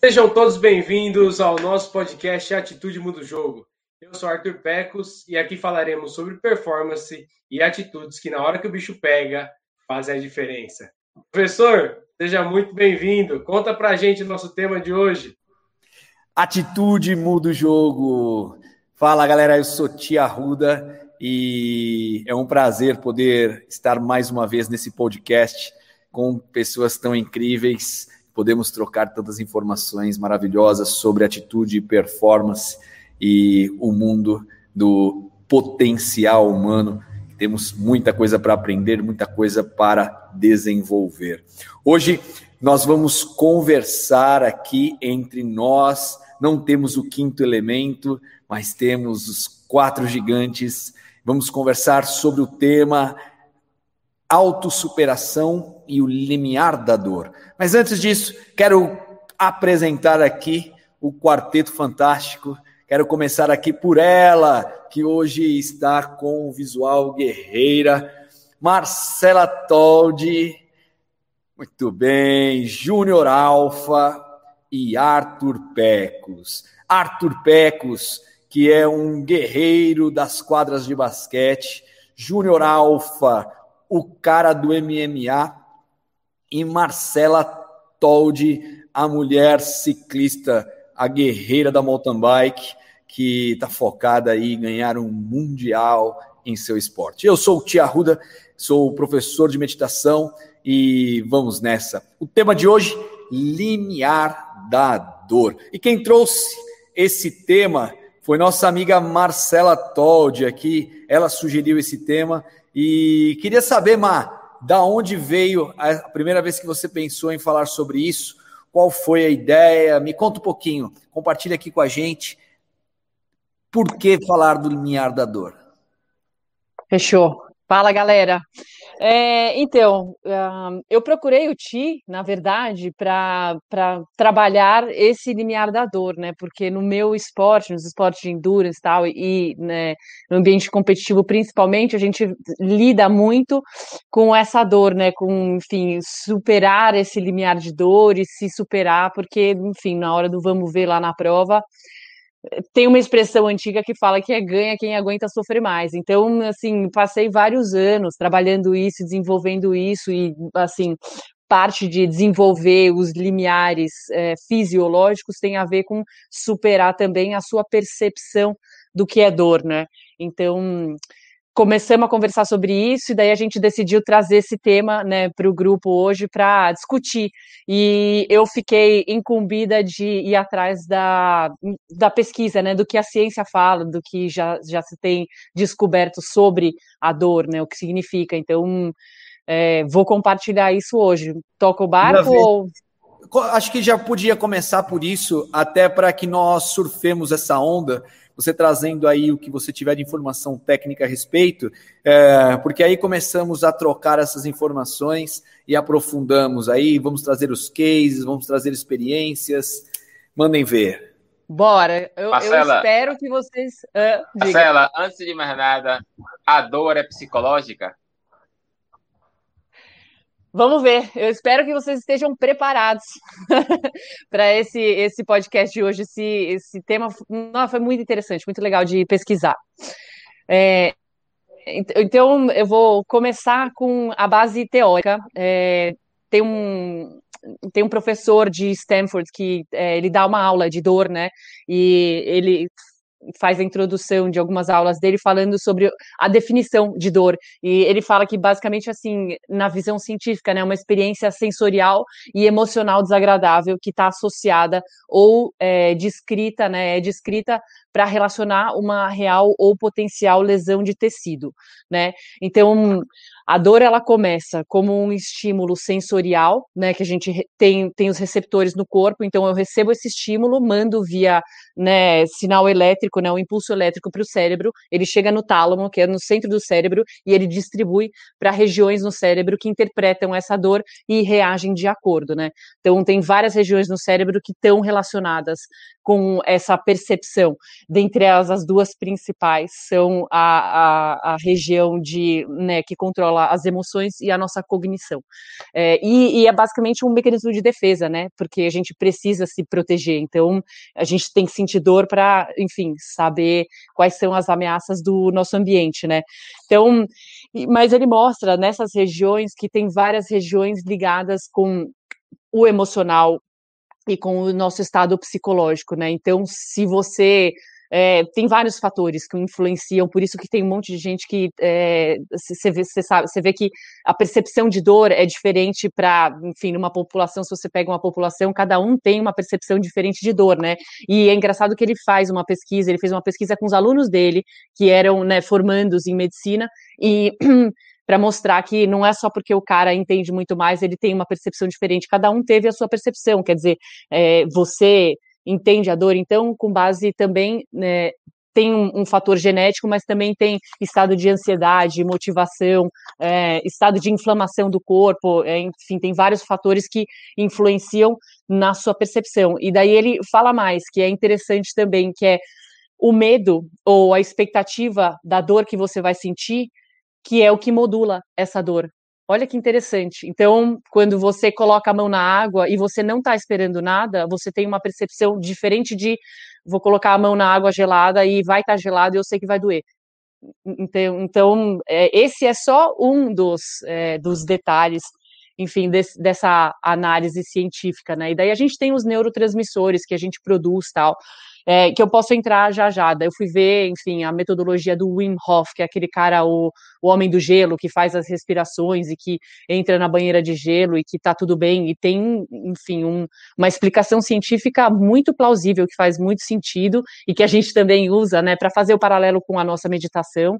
Sejam todos bem-vindos ao nosso podcast Atitude Muda o Jogo. Eu sou Arthur Pecos e aqui falaremos sobre performance e atitudes que, na hora que o bicho pega, fazem a diferença. Professor, seja muito bem-vindo. Conta pra gente o nosso tema de hoje. Atitude muda o jogo. Fala galera, eu sou Tia Ruda e é um prazer poder estar mais uma vez nesse podcast com pessoas tão incríveis. Podemos trocar tantas informações maravilhosas sobre atitude performance e o mundo do potencial humano. Temos muita coisa para aprender, muita coisa para desenvolver. Hoje nós vamos conversar aqui entre nós. Não temos o quinto elemento, mas temos os quatro gigantes. Vamos conversar sobre o tema autossuperação e o limiar da dor. Mas antes disso, quero apresentar aqui o quarteto fantástico. Quero começar aqui por ela, que hoje está com o visual guerreira, Marcela Toldi. Muito bem, Júnior Alfa e Arthur Pecos. Arthur Pecos, que é um guerreiro das quadras de basquete, Júnior Alfa, o cara do MMA, e Marcela Toldi, a mulher ciclista, a guerreira da mountain bike, que está focada aí em ganhar um mundial em seu esporte. Eu sou o Tia Ruda, sou professor de meditação e vamos nessa. O tema de hoje, limiar da dor. E quem trouxe esse tema foi nossa amiga Marcela Toldi aqui. Ela sugeriu esse tema e queria saber, Mar, da onde veio a primeira vez que você pensou em falar sobre isso? Qual foi a ideia? Me conta um pouquinho. Compartilha aqui com a gente. Por que falar do limiar da dor? Fechou. Fala, galera. É, então, uh, eu procurei o Ti, na verdade, para trabalhar esse limiar da dor, né? Porque no meu esporte, nos esportes de endurance tal, e né, no ambiente competitivo principalmente, a gente lida muito com essa dor, né? Com, enfim, superar esse limiar de dor e se superar, porque, enfim, na hora do vamos ver lá na prova, tem uma expressão antiga que fala que é ganha quem aguenta sofrer mais. Então, assim, passei vários anos trabalhando isso, desenvolvendo isso e, assim, parte de desenvolver os limiares é, fisiológicos tem a ver com superar também a sua percepção do que é dor, né? Então, começamos a conversar sobre isso e daí a gente decidiu trazer esse tema né, para o grupo hoje para discutir. E eu fiquei incumbida de ir atrás da, da pesquisa, né, do que a ciência fala, do que já, já se tem descoberto sobre a dor, né, o que significa. Então, é, vou compartilhar isso hoje. Toca o barco ou... Acho que já podia começar por isso, até para que nós surfemos essa onda você trazendo aí o que você tiver de informação técnica a respeito, é, porque aí começamos a trocar essas informações e aprofundamos aí, vamos trazer os cases, vamos trazer experiências, mandem ver. Bora, eu, Marcela, eu espero que vocês. Uh, Marcela, antes de mais nada, a dor é psicológica? Vamos ver. Eu espero que vocês estejam preparados para esse, esse podcast de hoje. Esse, esse tema não, foi muito interessante, muito legal de pesquisar. É, então, eu vou começar com a base teórica. É, tem um, tem um professor de Stanford que é, ele dá uma aula de dor, né? E ele faz a introdução de algumas aulas dele falando sobre a definição de dor. E ele fala que basicamente assim, na visão científica, né, uma experiência sensorial e emocional desagradável que está associada ou é, descrita, né, é descrita para relacionar uma real ou potencial lesão de tecido, né? Então, a dor ela começa como um estímulo sensorial, né, que a gente tem, tem os receptores no corpo, então eu recebo esse estímulo, mando via né, sinal elétrico, né, um impulso elétrico para o cérebro, ele chega no tálamo, que é no centro do cérebro, e ele distribui para regiões no cérebro que interpretam essa dor e reagem de acordo, né? Então tem várias regiões no cérebro que estão relacionadas com essa percepção. Dentre elas, as duas principais são a, a, a região de, né, que controla as emoções e a nossa cognição. É, e, e, é basicamente um mecanismo de defesa, né? Porque a gente precisa se proteger. Então, a gente tem que sentir dor para, enfim, saber quais são as ameaças do nosso ambiente, né? Então, mas ele mostra nessas regiões que tem várias regiões ligadas com o emocional e com o nosso estado psicológico, né? Então, se você é, tem vários fatores que influenciam, por isso que tem um monte de gente que você é, vê, sabe, vê que a percepção de dor é diferente para, enfim, numa população, se você pega uma população, cada um tem uma percepção diferente de dor, né? E é engraçado que ele faz uma pesquisa, ele fez uma pesquisa com os alunos dele, que eram né, formandos em medicina, e para mostrar que não é só porque o cara entende muito mais, ele tem uma percepção diferente. Cada um teve a sua percepção, quer dizer, é, você entende a dor, então, com base também né, tem um, um, fator genético, mas também tem estado de ansiedade, motivação, é, estado de inflamação do corpo, é, enfim, tem vários fatores que influenciam na sua percepção. E daí ele fala mais, que é interessante também, que é o medo ou a expectativa da dor que você vai sentir que é o que modula essa dor. Olha que interessante. Então, quando você coloca a mão na água e você não está esperando nada, você tem uma percepção diferente de vou colocar a mão na água gelada e vai estar tá gelado e eu sei que vai doer. Então, então é, esse é só um dos, é, dos detalhes, enfim, dessa análise científica, né? E daí a gente tem os neurotransmissores que a gente produz tal é, que eu posso entrar já já. Daí eu fui ver, enfim, a metodologia do Wim Hof, que é aquele cara, o, o homem do gelo, que faz as respirações e que entra na banheira de gelo e que tá tudo bem, e tem, enfim, um, uma explicação científica muito plausível, que faz muito sentido e que a gente também usa, né, para fazer o paralelo com a nossa meditação.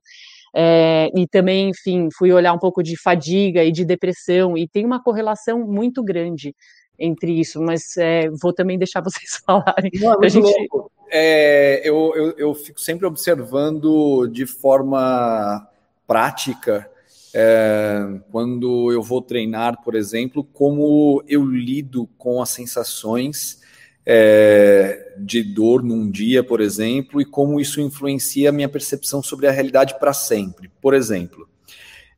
É, e também, enfim, fui olhar um pouco de fadiga e de depressão, e tem uma correlação muito grande entre isso, mas é, vou também deixar vocês falarem. Não, é gente... É, eu, eu, eu, fico sempre observando de forma prática, é, quando eu vou treinar, por exemplo, como eu lido com as sensações é, de dor num dia, por exemplo, e como isso influencia a minha percepção sobre a realidade para sempre. Por exemplo,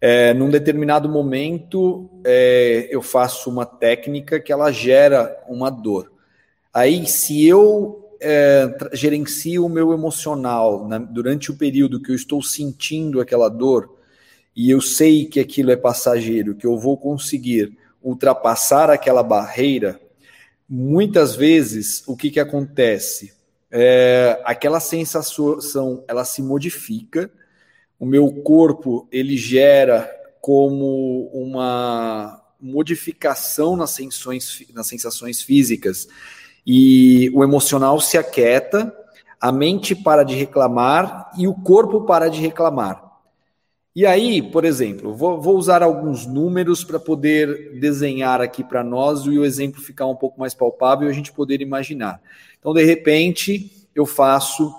é, num determinado momento, é, eu faço uma técnica que ela gera uma dor. Aí, se eu é, gerencio o meu emocional né, durante o período que eu estou sentindo aquela dor, e eu sei que aquilo é passageiro, que eu vou conseguir ultrapassar aquela barreira, muitas vezes o que, que acontece? É, aquela sensação ela se modifica o meu corpo ele gera como uma modificação nas sensações, nas sensações físicas e o emocional se aquieta, a mente para de reclamar e o corpo para de reclamar. E aí, por exemplo, vou, vou usar alguns números para poder desenhar aqui para nós e o exemplo ficar um pouco mais palpável e a gente poder imaginar. Então, de repente, eu faço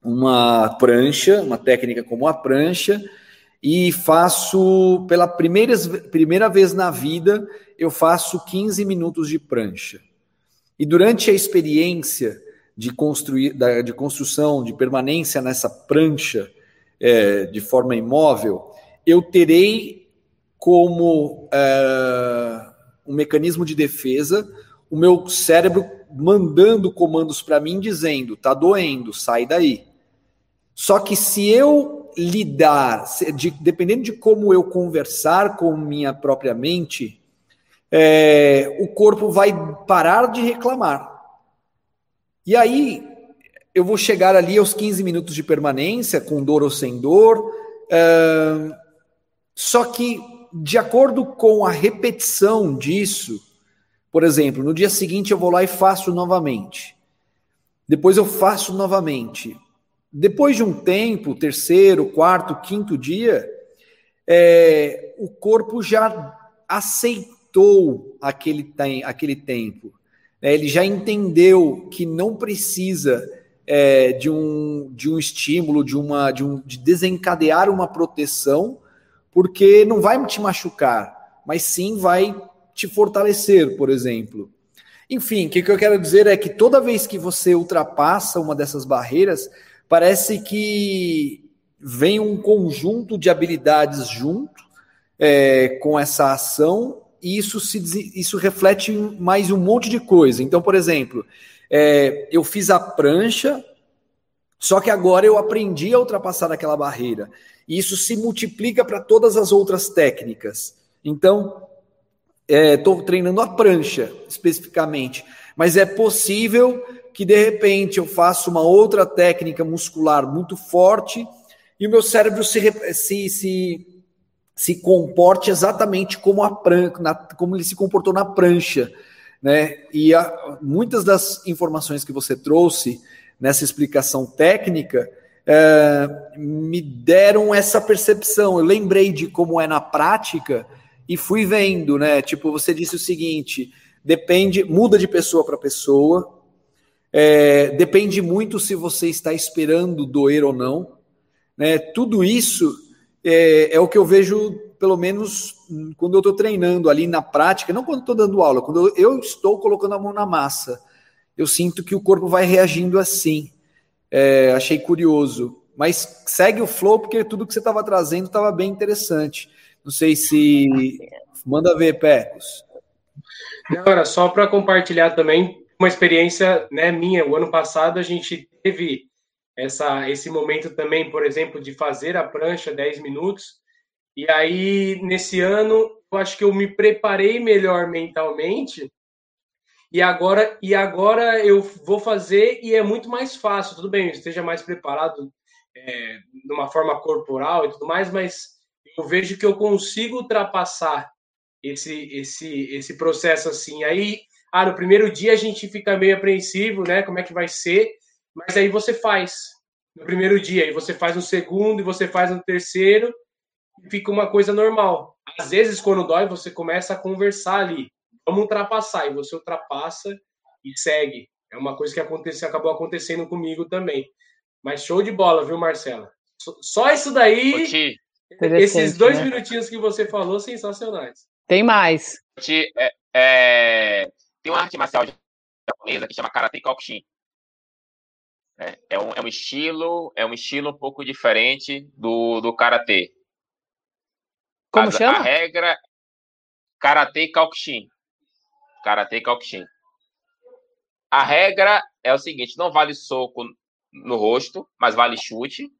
uma prancha, uma técnica como a prancha, e faço pela primeira, primeira vez na vida, eu faço 15 minutos de prancha. E durante a experiência de, construir, de construção, de permanência nessa prancha é, de forma imóvel, eu terei como é, um mecanismo de defesa o meu cérebro mandando comandos para mim dizendo: tá doendo, sai daí. Só que se eu lidar, de, dependendo de como eu conversar com minha própria mente, é, o corpo vai parar de reclamar. E aí eu vou chegar ali aos 15 minutos de permanência, com dor ou sem dor. É, só que, de acordo com a repetição disso, por exemplo, no dia seguinte eu vou lá e faço novamente. Depois eu faço novamente. Depois de um tempo, terceiro, quarto, quinto dia, é, o corpo já aceitou aquele, aquele tempo. É, ele já entendeu que não precisa é, de, um, de um estímulo, de, uma, de, um, de desencadear uma proteção, porque não vai te machucar, mas sim vai te fortalecer, por exemplo. Enfim, o que, que eu quero dizer é que toda vez que você ultrapassa uma dessas barreiras, parece que vem um conjunto de habilidades junto é, com essa ação isso, se, isso reflete mais um monte de coisa. Então, por exemplo, é, eu fiz a prancha, só que agora eu aprendi a ultrapassar aquela barreira. E isso se multiplica para todas as outras técnicas. Então, estou é, treinando a prancha especificamente, mas é possível que de repente eu faça uma outra técnica muscular muito forte e o meu cérebro se, se, se, se comporte exatamente como, a pran na, como ele se comportou na prancha. Né? E a, muitas das informações que você trouxe nessa explicação técnica é, me deram essa percepção. Eu lembrei de como é na prática e fui vendo, né? Tipo, você disse o seguinte: depende, muda de pessoa para pessoa, é, depende muito se você está esperando doer ou não. Né? Tudo isso é, é o que eu vejo, pelo menos quando eu estou treinando ali na prática, não quando estou dando aula, quando eu estou colocando a mão na massa, eu sinto que o corpo vai reagindo assim. É, achei curioso. Mas segue o flow, porque tudo que você estava trazendo estava bem interessante. Não sei se. Manda ver, Pecos. Agora, só para compartilhar também uma experiência né, minha. O ano passado a gente teve essa, esse momento também, por exemplo, de fazer a prancha 10 minutos. E aí, nesse ano, eu acho que eu me preparei melhor mentalmente. E agora, e agora eu vou fazer e é muito mais fácil. Tudo bem, esteja mais preparado é, de uma forma corporal e tudo mais, mas eu vejo que eu consigo ultrapassar esse, esse, esse processo assim. Aí, ah, no primeiro dia a gente fica meio apreensivo, né? Como é que vai ser? Mas aí você faz no primeiro dia, e você faz no segundo, e você faz no terceiro, e fica uma coisa normal. Às vezes, quando dói, você começa a conversar ali. Vamos ultrapassar, e você ultrapassa e segue. É uma coisa que aconteceu, acabou acontecendo comigo também. Mas show de bola, viu, Marcela? Só isso daí, esses dois né? minutinhos que você falou, sensacionais. Tem mais. É, é, tem uma arte marcial japonesa que chama Karate Kokushin. É, é, um, é um estilo, é um estilo um pouco diferente do, do karatê. Como a, chama? A regra karatê Kokushin. Karatê Kokushin. A regra é o seguinte, não vale soco no rosto, mas vale chute.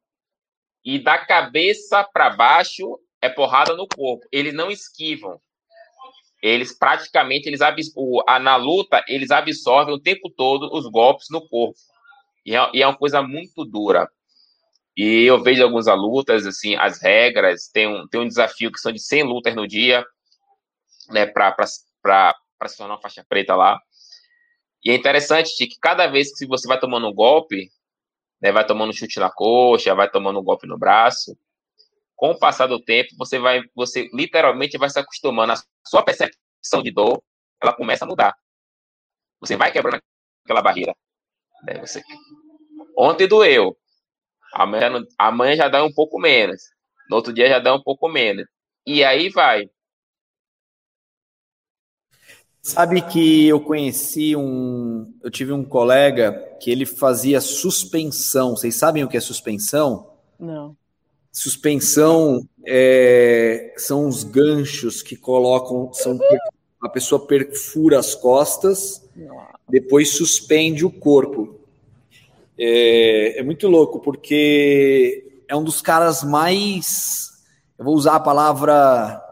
E da cabeça para baixo é porrada no corpo. Eles não esquivam. Eles praticamente eles na luta eles absorvem o tempo todo os golpes no corpo. E é, e é uma coisa muito dura. E eu vejo algumas lutas, assim, as regras, tem um, tem um desafio que são de 100 lutas no dia, né, para se tornar uma faixa preta lá. E é interessante que cada vez que você vai tomando um golpe, né, vai tomando um chute na coxa, vai tomando um golpe no braço, com o passar do tempo, você vai, você literalmente vai se acostumando, a sua percepção de dor, ela começa a mudar. Você vai quebrando aquela barreira. Né, você Ontem doeu. Amanhã, amanhã já dá um pouco menos. No outro dia já dá um pouco menos. E aí vai. Sabe que eu conheci um. Eu tive um colega que ele fazia suspensão. Vocês sabem o que é suspensão? Não. Suspensão é, são os ganchos que colocam. São, a pessoa perfura as costas, depois suspende o corpo. É, é muito louco, porque é um dos caras mais. Eu vou usar a palavra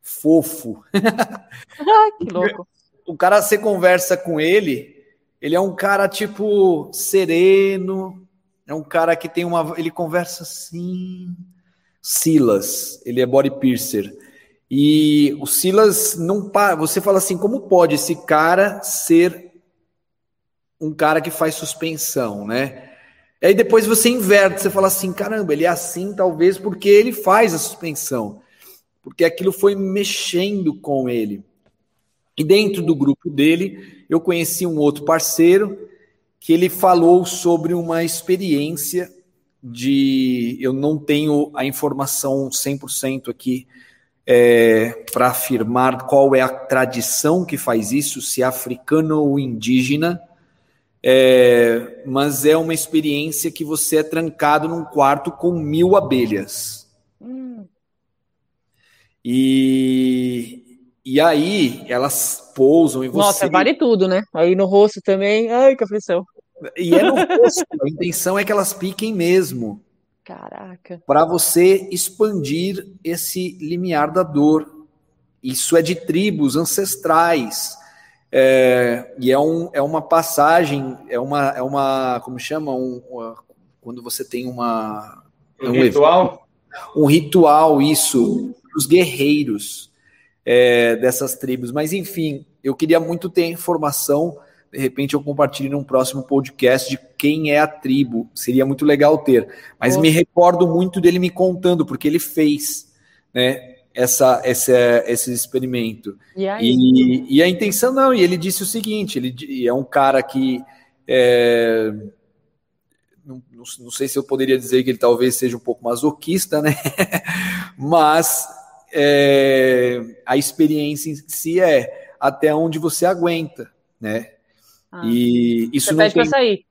fofo. que louco. O cara, você conversa com ele, ele é um cara, tipo, sereno, é um cara que tem uma. Ele conversa assim. Silas, ele é body piercer. E o Silas não para. Você fala assim: como pode esse cara ser um cara que faz suspensão, né? Aí depois você inverte, você fala assim, caramba, ele é assim talvez porque ele faz a suspensão, porque aquilo foi mexendo com ele. E dentro do grupo dele, eu conheci um outro parceiro que ele falou sobre uma experiência de, eu não tenho a informação 100% aqui é, para afirmar qual é a tradição que faz isso, se é africano ou indígena, é, mas é uma experiência que você é trancado num quarto com mil abelhas. Hum. E, e aí elas pousam em você. Nossa, vale tudo, né? Aí no rosto também. Ai, que aflição. E é no rosto. a intenção é que elas piquem mesmo. Caraca. Para você expandir esse limiar da dor. Isso é de tribos ancestrais. É, e é, um, é uma passagem, é uma, é uma como chama? Um, uma, quando você tem uma. Um, um ritual? Um ritual, isso, os guerreiros é, dessas tribos. Mas, enfim, eu queria muito ter informação de repente eu compartilho num próximo podcast de quem é a tribo. Seria muito legal ter. Mas me recordo muito dele me contando, porque ele fez né, essa, essa, esse experimento. E, e, e, a intenção, não, e ele disse o seguinte: ele é um cara que. É, não, não, sei se eu poderia dizer que ele talvez seja um pouco masoquista, né? Mas é, a experiência em si é até onde você aguenta, né? Ah, e isso não pede tem... para sair.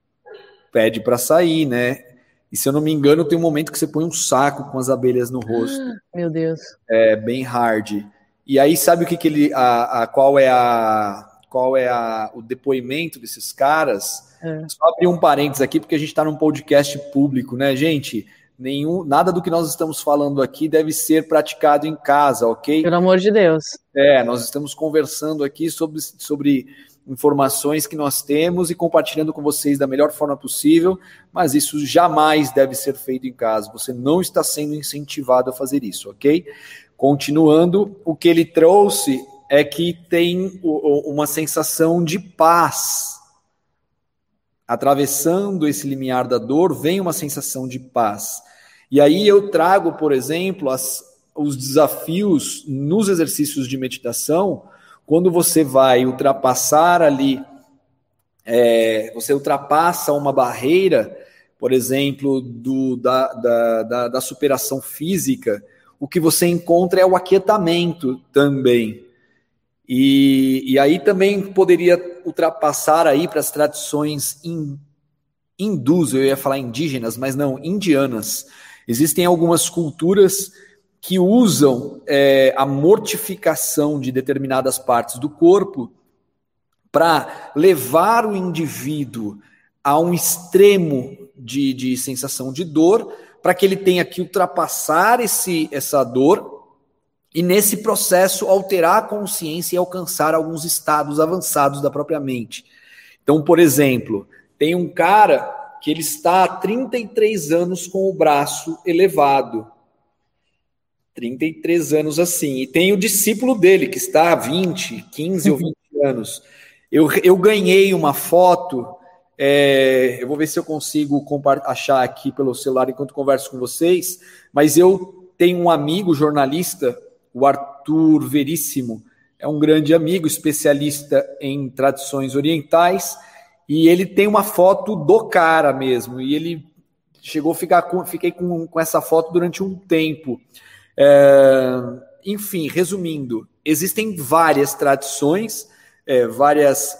Pede para sair, né? E se eu não me engano, tem um momento que você põe um saco com as abelhas no rosto. Ah, meu Deus. É bem hard. E aí sabe o que, que ele, a, a qual é a, qual é a, o depoimento desses caras? É. Só abrir um parênteses aqui porque a gente está num podcast público, né, gente? Nenhum, nada do que nós estamos falando aqui deve ser praticado em casa, ok? Pelo amor de Deus. É, nós estamos conversando aqui sobre, sobre informações que nós temos e compartilhando com vocês da melhor forma possível, mas isso jamais deve ser feito em casa. Você não está sendo incentivado a fazer isso, ok? Continuando, o que ele trouxe é que tem uma sensação de paz. Atravessando esse limiar da dor, vem uma sensação de paz. E aí eu trago, por exemplo, as, os desafios nos exercícios de meditação quando você vai ultrapassar ali, é, você ultrapassa uma barreira, por exemplo, do, da, da, da, da superação física, o que você encontra é o aquietamento também. E, e aí também poderia ultrapassar aí para as tradições in, hindus, eu ia falar indígenas, mas não, indianas. Existem algumas culturas que usam é, a mortificação de determinadas partes do corpo para levar o indivíduo a um extremo de, de sensação de dor, para que ele tenha que ultrapassar esse, essa dor e, nesse processo, alterar a consciência e alcançar alguns estados avançados da própria mente. Então, por exemplo, tem um cara que ele está há 33 anos com o braço elevado 33 anos assim. E tem o discípulo dele, que está há 20, 15 ou 20 anos. Eu, eu ganhei uma foto, é, eu vou ver se eu consigo achar aqui pelo celular enquanto converso com vocês, mas eu tenho um amigo jornalista, o Arthur Veríssimo, é um grande amigo, especialista em tradições orientais, e ele tem uma foto do cara mesmo, e ele chegou a ficar com, fiquei com, com essa foto durante um tempo. É, enfim, resumindo, existem várias tradições, é, várias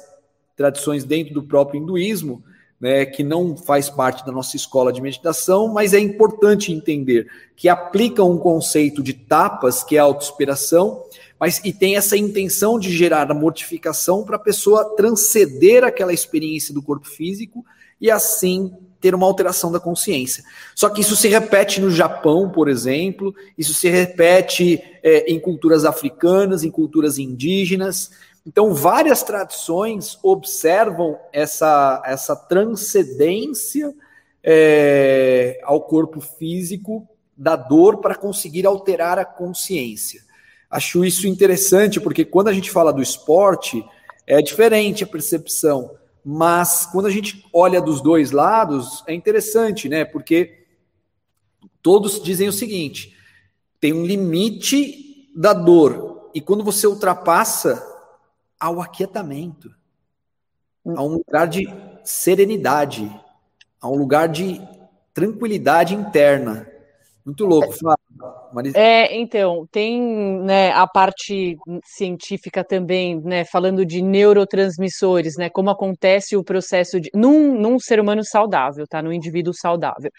tradições dentro do próprio hinduísmo, né, que não faz parte da nossa escola de meditação, mas é importante entender que aplicam um conceito de tapas, que é a autossuperação, mas e tem essa intenção de gerar a mortificação para a pessoa transcender aquela experiência do corpo físico e assim ter uma alteração da consciência. Só que isso se repete no Japão, por exemplo, isso se repete é, em culturas africanas, em culturas indígenas. Então, várias tradições observam essa, essa transcendência é, ao corpo físico da dor para conseguir alterar a consciência. Acho isso interessante, porque quando a gente fala do esporte, é diferente a percepção. Mas quando a gente olha dos dois lados, é interessante, né? Porque todos dizem o seguinte: tem um limite da dor, e quando você ultrapassa, há o aquietamento, há um lugar de serenidade, há um lugar de tranquilidade interna. Muito louco, Flávio. É, então, tem né, a parte científica também, né, falando de neurotransmissores, né, como acontece o processo de, num, num ser humano saudável, tá, num indivíduo saudável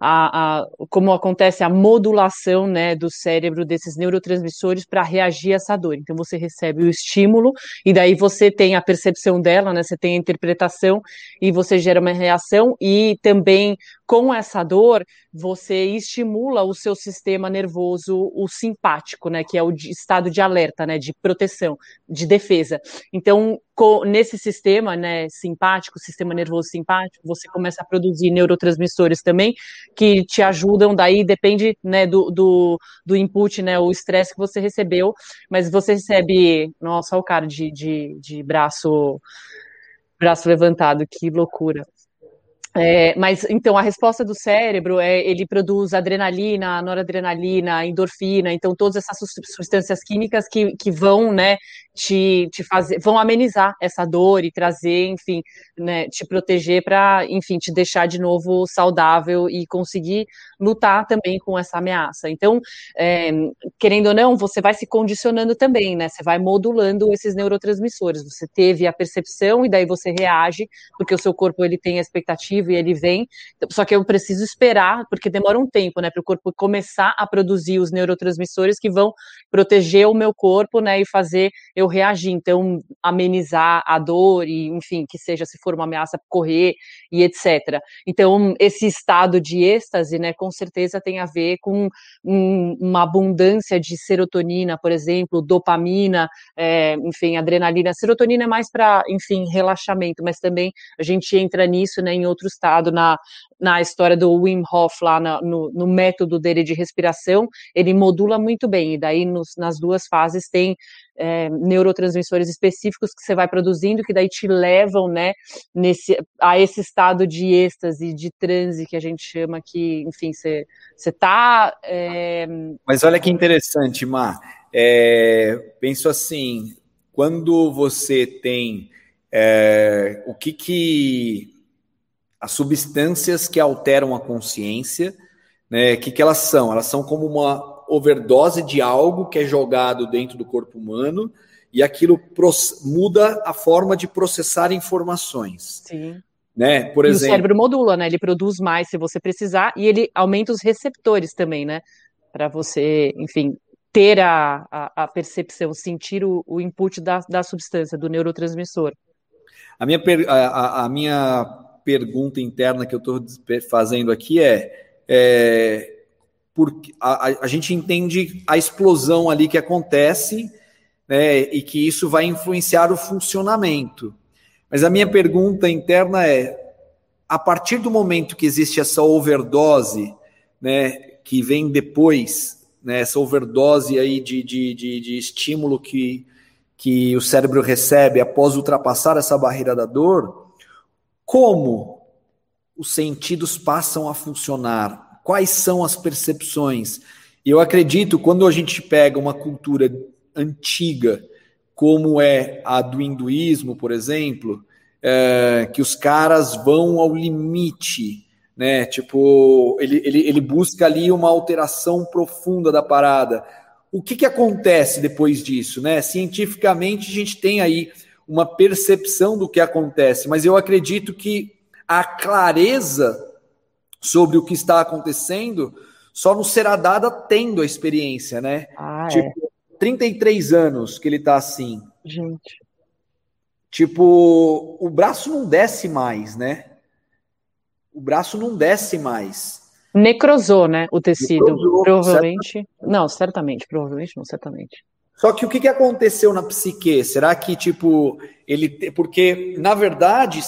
a, a, como acontece a modulação né, do cérebro desses neurotransmissores para reagir a essa dor. Então você recebe o estímulo e daí você tem a percepção dela, né, você tem a interpretação e você gera uma reação e também com essa dor você estimula o seu sistema nervoso, o simpático, né, que é o estado de alerta, né, de proteção, de defesa. Então, nesse sistema, né, simpático, sistema nervoso simpático, você começa a produzir neurotransmissores também, que te ajudam, daí depende, né, do, do, do input, né, o estresse que você recebeu, mas você recebe, nossa, o cara de, de, de braço, braço levantado, que loucura. É, mas então a resposta do cérebro é ele produz adrenalina, noradrenalina, endorfina, então todas essas substâncias químicas que, que vão, né, te, te fazer, vão amenizar essa dor e trazer, enfim, né, te proteger para, enfim, te deixar de novo saudável e conseguir lutar também com essa ameaça. Então, é, querendo ou não, você vai se condicionando também, né? Você vai modulando esses neurotransmissores. Você teve a percepção e daí você reage, porque o seu corpo ele tem a expectativa e ele vem. Só que eu preciso esperar, porque demora um tempo, né, para o corpo começar a produzir os neurotransmissores que vão proteger o meu corpo, né, e fazer eu reagir. Então, amenizar a dor e, enfim, que seja se for uma ameaça correr e etc. Então, esse estado de êxtase, né, com certeza tem a ver com um, uma abundância de serotonina, por exemplo, dopamina, é, enfim, adrenalina. Serotonina é mais para, enfim, relaxamento, mas também a gente entra nisso, né, em outro estado, na, na história do Wim Hof, lá na, no, no, método dele de respiração, ele modula muito bem, e daí nos, nas duas fases tem é, neurotransmissores específicos que você vai produzindo, que daí te levam, né, nesse, a esse estado de êxtase, de transe, que a gente chama que, enfim, você, você tá... É... Mas olha que interessante, Mar, é, penso assim, quando você tem é, o que que as substâncias que alteram a consciência, né? O que, que elas são? Elas são como uma overdose de algo que é jogado dentro do corpo humano e aquilo muda a forma de processar informações. Sim. Né? Por e exemplo, o cérebro modula, né? Ele produz mais se você precisar e ele aumenta os receptores também, né? Para você, enfim, ter a, a, a percepção, sentir o, o input da, da substância, do neurotransmissor. A minha, a, a minha pergunta interna que eu estou fazendo aqui é, é porque a, a, gente entende a explosão ali que acontece né, e que isso vai influenciar o funcionamento. Mas a minha pergunta interna é: a partir do momento que existe essa overdose, né, que vem depois, né, essa overdose aí de, de, de, de estímulo que, que o cérebro recebe após ultrapassar essa barreira da dor, como os sentidos passam a funcionar? Quais são as percepções? E eu acredito, quando a gente pega uma cultura antiga, como é a do hinduísmo, por exemplo, é, que os caras vão ao limite, né? Tipo, ele, ele, ele busca ali uma alteração profunda da parada. O que, que acontece depois disso, né? Cientificamente, a gente tem aí uma percepção do que acontece, mas eu acredito que a clareza sobre o que está acontecendo só nos será dada tendo a experiência, né? Ah, é. tipo, é. 33 anos que ele está assim. Gente. Tipo, o braço não desce mais, né? O braço não desce mais. Necrosou, né? O tecido. Necrosou, provavelmente. Certamente. Não, certamente. Provavelmente não, certamente. Só que o que, que aconteceu na psique? Será que, tipo, ele. Porque, na verdade,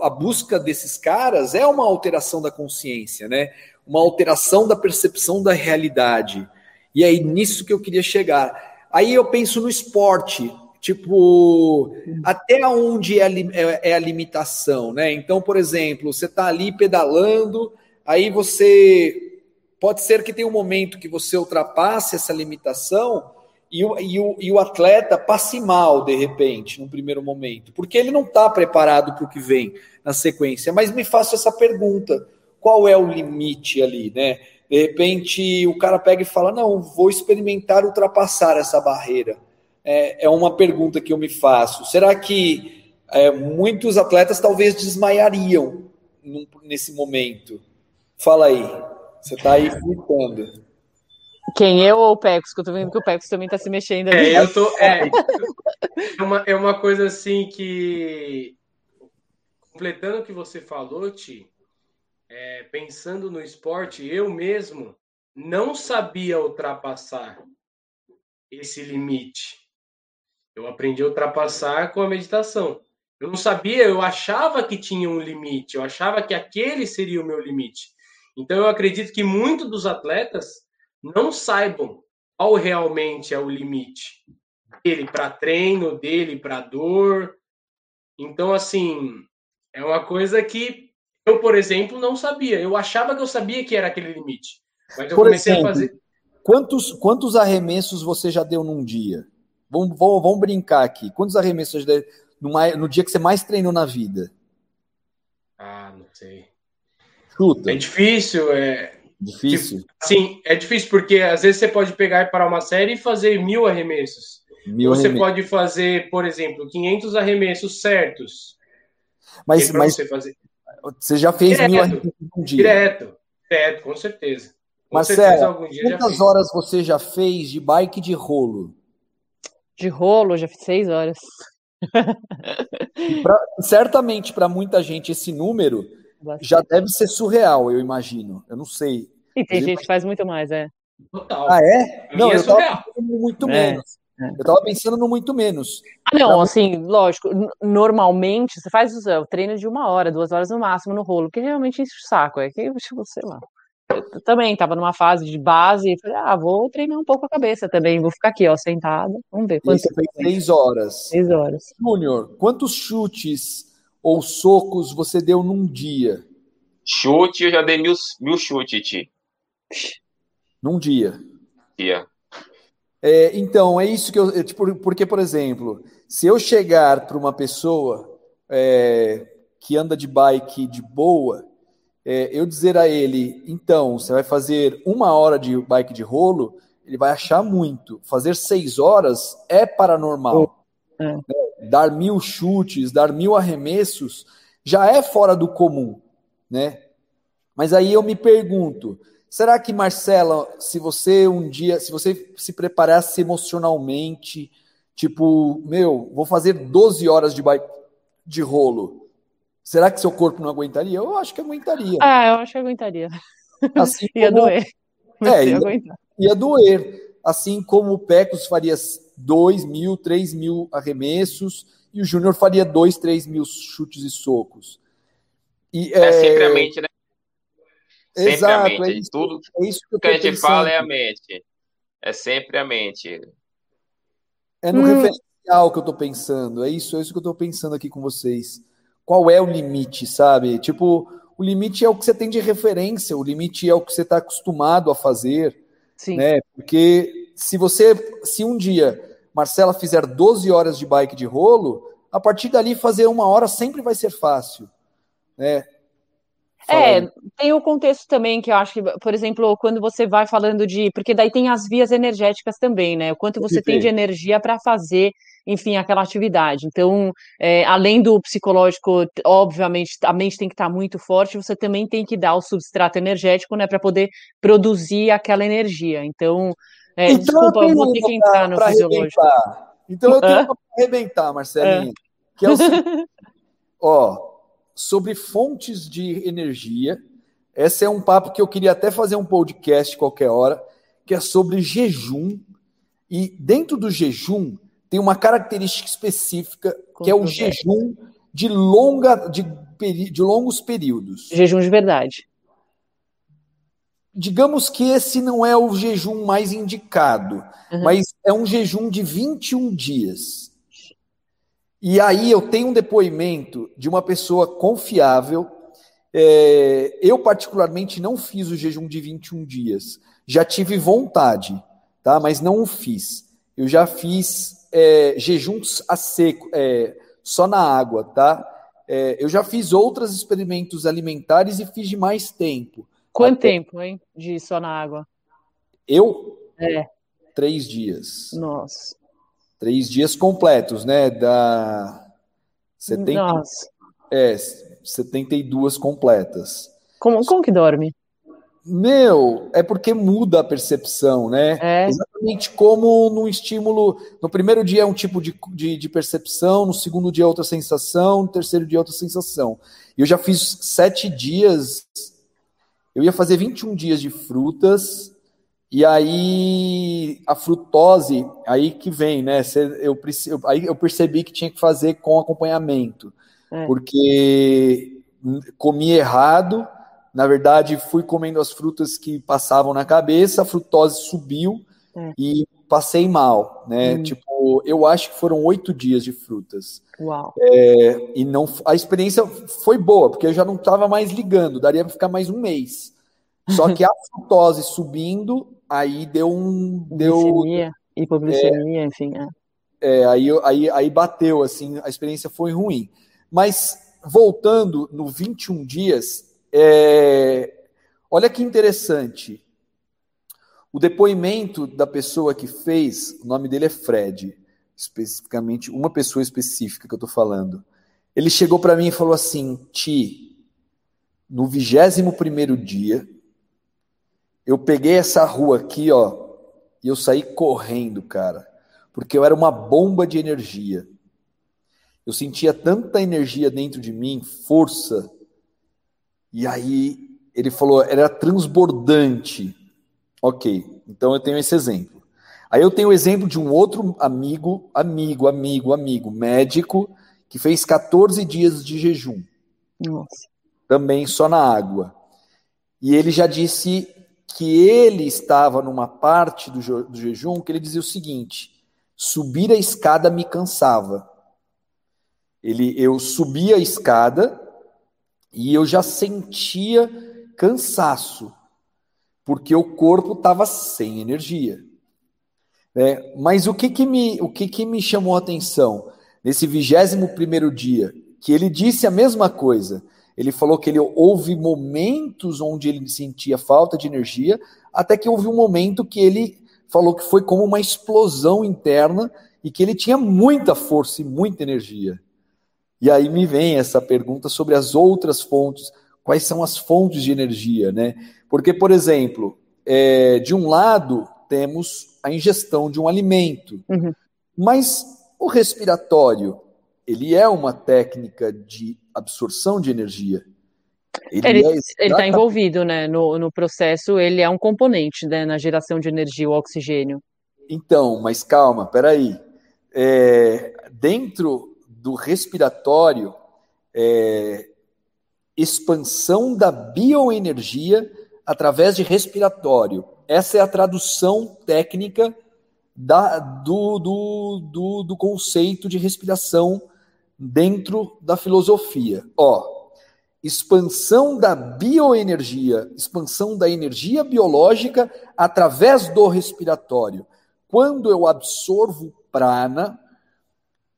a busca desses caras é uma alteração da consciência, né? Uma alteração da percepção da realidade. E aí, nisso que eu queria chegar. Aí eu penso no esporte, tipo, até onde é a, é, é limitação, né? Então, por exemplo, você está ali pedalando, aí você. Pode ser que tenha um momento que você ultrapasse essa limitação e o, e, o, e o atleta passe mal de repente, num primeiro momento, porque ele não está preparado para o que vem na sequência. Mas me faço essa pergunta: qual é o limite ali, né? De repente, o cara pega e fala: Não, vou experimentar ultrapassar essa barreira. É, é uma pergunta que eu me faço. Será que é, muitos atletas talvez desmaiariam nesse momento? Fala aí. Você está aí gritando. Quem, eu ou o Pecos? Que eu tô vendo que o Pecos também está se mexendo ali. É, eu tô. É, é, uma, é uma coisa assim que. Completando o que você falou, Ti, é, pensando no esporte, eu mesmo não sabia ultrapassar esse limite. Eu aprendi a ultrapassar com a meditação. Eu não sabia, eu achava que tinha um limite, eu achava que aquele seria o meu limite. Então eu acredito que muitos dos atletas não saibam qual realmente é o limite dele para treino, dele para dor. Então assim, é uma coisa que eu, por exemplo, não sabia. Eu achava que eu sabia que era aquele limite. Mas eu por comecei exemplo, a fazer. Quantos, quantos arremessos você já deu num dia? Vamos, vamos, vamos brincar aqui. Quantos arremessos deu numa, no dia que você mais treinou na vida? Ah, não sei. Chuta. É difícil, é. Difícil? Tipo, sim, é difícil, porque às vezes você pode pegar para uma série e fazer mil arremessos. Mil você arremessos. pode fazer, por exemplo, 500 arremessos certos. Mas, mas você fazer. Você já fez direto, mil arremessos um dia? Direto, direto, com certeza. Com Marcelo, certeza, quantas horas você já fez de bike de rolo? De rolo, já fiz seis horas. pra, certamente para muita gente esse número Bastante. já deve ser surreal, eu imagino. Eu não sei. E tem gente que faz muito mais, é. Total. Ah, é? Não, é eu tava pensando muito é. menos. É. Eu tava pensando no muito menos. Ah, não, pra... assim, lógico, normalmente você faz o treino de uma hora, duas horas no máximo no rolo, que realmente enche o saco. É que, tipo, sei lá. Eu também estava numa fase de base e falei, ah, vou treinar um pouco a cabeça também, vou ficar aqui, ó, sentada, vamos ver. Quanto Isso seis horas. Seis horas. Júnior, quantos chutes ou socos você deu num dia? Chute, eu já dei mil, mil chutes, Ti. Num dia? Dia. É, então, é isso que eu. Tipo, porque, por exemplo, se eu chegar para uma pessoa é, que anda de bike de boa, é, eu dizer a ele, então, você vai fazer uma hora de bike de rolo, ele vai achar muito. Fazer seis horas é paranormal. É. Dar mil chutes, dar mil arremessos, já é fora do comum, né? Mas aí eu me pergunto, será que Marcela, se você um dia, se você se preparasse emocionalmente, tipo, meu, vou fazer 12 horas de de rolo, Será que seu corpo não aguentaria? Eu acho que aguentaria. Ah, eu acho que aguentaria. Assim ia como... doer. É, ia, ia, doer. Assim como o Pecos faria 2 mil, 3 mil arremessos e o Júnior faria 2, 3 mil chutes e socos. E, é, é sempre a mente, né? Sempre Exato, a mente. É isso, Tudo é isso que, que a gente pensando. fala é a mente. É sempre a mente. É no hum. referencial que eu estou pensando. É isso, é isso que eu estou pensando aqui com vocês qual é o limite, sabe? Tipo, o limite é o que você tem de referência, o limite é o que você está acostumado a fazer, Sim. né? Porque se você, se um dia Marcela fizer 12 horas de bike de rolo, a partir dali fazer uma hora sempre vai ser fácil, né? É, tem o contexto também que eu acho que, por exemplo, quando você vai falando de. Porque daí tem as vias energéticas também, né? O quanto você tem de energia para fazer, enfim, aquela atividade. Então, é, além do psicológico, obviamente, a mente tem que estar tá muito forte, você também tem que dar o substrato energético, né, para poder produzir aquela energia. Então, é, então desculpa, eu vou ter que entrar no fisiológico. Arrebentar. Então, eu tenho para arrebentar, Marcelinha. É. Que é o seguinte, ó sobre fontes de energia. Esse é um papo que eu queria até fazer um podcast qualquer hora, que é sobre jejum. E dentro do jejum tem uma característica específica, que é o jejum de longa de, de longos períodos. Jejum de verdade. Digamos que esse não é o jejum mais indicado, uhum. mas é um jejum de 21 dias. E aí eu tenho um depoimento de uma pessoa confiável. É, eu, particularmente, não fiz o jejum de 21 dias. Já tive vontade, tá? mas não o fiz. Eu já fiz é, jejuns a seco, é, só na água, tá? É, eu já fiz outros experimentos alimentares e fiz de mais tempo, Quanto Até... tempo, hein, de só na água? Eu? É. Três dias. Nossa. Três dias completos, né? Da. 70... Nossa. É, 72 completas. Como, como que dorme? Meu, é porque muda a percepção, né? É. Exatamente como no estímulo. No primeiro dia é um tipo de, de, de, percepção, no segundo dia é outra sensação, no terceiro dia é outra sensação. E eu já fiz sete dias. Eu ia fazer 21 dias de frutas, e aí a frutose, aí que vem, né? Eu, aí eu percebi que tinha que fazer com acompanhamento, é. porque comi errado na verdade, fui comendo as frutas que passavam na cabeça, a frutose subiu é. e passei mal, né? Hum. Tipo, eu acho que foram oito dias de frutas. Uau. É, e não, a experiência foi boa, porque eu já não estava mais ligando, daria para ficar mais um mês. Só que a frutose subindo, aí deu um. Deu, Glicemia, hipoglicemia, é, enfim. É. É, aí, aí, aí bateu, assim, a experiência foi ruim. Mas voltando no 21 dias, é, olha que interessante. O depoimento da pessoa que fez, o nome dele é Fred, especificamente, uma pessoa específica que eu estou falando. Ele chegou para mim e falou assim: Ti, no vigésimo primeiro dia, eu peguei essa rua aqui, ó, e eu saí correndo, cara, porque eu era uma bomba de energia. Eu sentia tanta energia dentro de mim, força, e aí ele falou, era transbordante. Ok, então eu tenho esse exemplo. Aí eu tenho o exemplo de um outro amigo, amigo, amigo, amigo, médico, que fez 14 dias de jejum. Nossa. Também só na água. E ele já disse que ele estava numa parte do, do jejum que ele dizia o seguinte: subir a escada me cansava. Ele, eu subia a escada e eu já sentia cansaço, porque o corpo estava sem energia. É, mas o que que me, o que que me chamou a atenção nesse vigésimo primeiro dia? Que ele disse a mesma coisa. Ele falou que ele houve momentos onde ele sentia falta de energia, até que houve um momento que ele falou que foi como uma explosão interna e que ele tinha muita força e muita energia. E aí me vem essa pergunta sobre as outras fontes, quais são as fontes de energia, né? Porque, por exemplo, é, de um lado temos a ingestão de um alimento, uhum. mas o respiratório, ele é uma técnica de absorção de energia. Ele está é tá envolvido né, no, no processo, ele é um componente né, na geração de energia, o oxigênio. Então, mas calma, peraí. É, dentro do respiratório, é, expansão da bioenergia através de respiratório. Essa é a tradução técnica da, do, do, do, do conceito de respiração dentro da filosofia. Ó, expansão da bioenergia, expansão da energia biológica através do respiratório. Quando eu absorvo prana,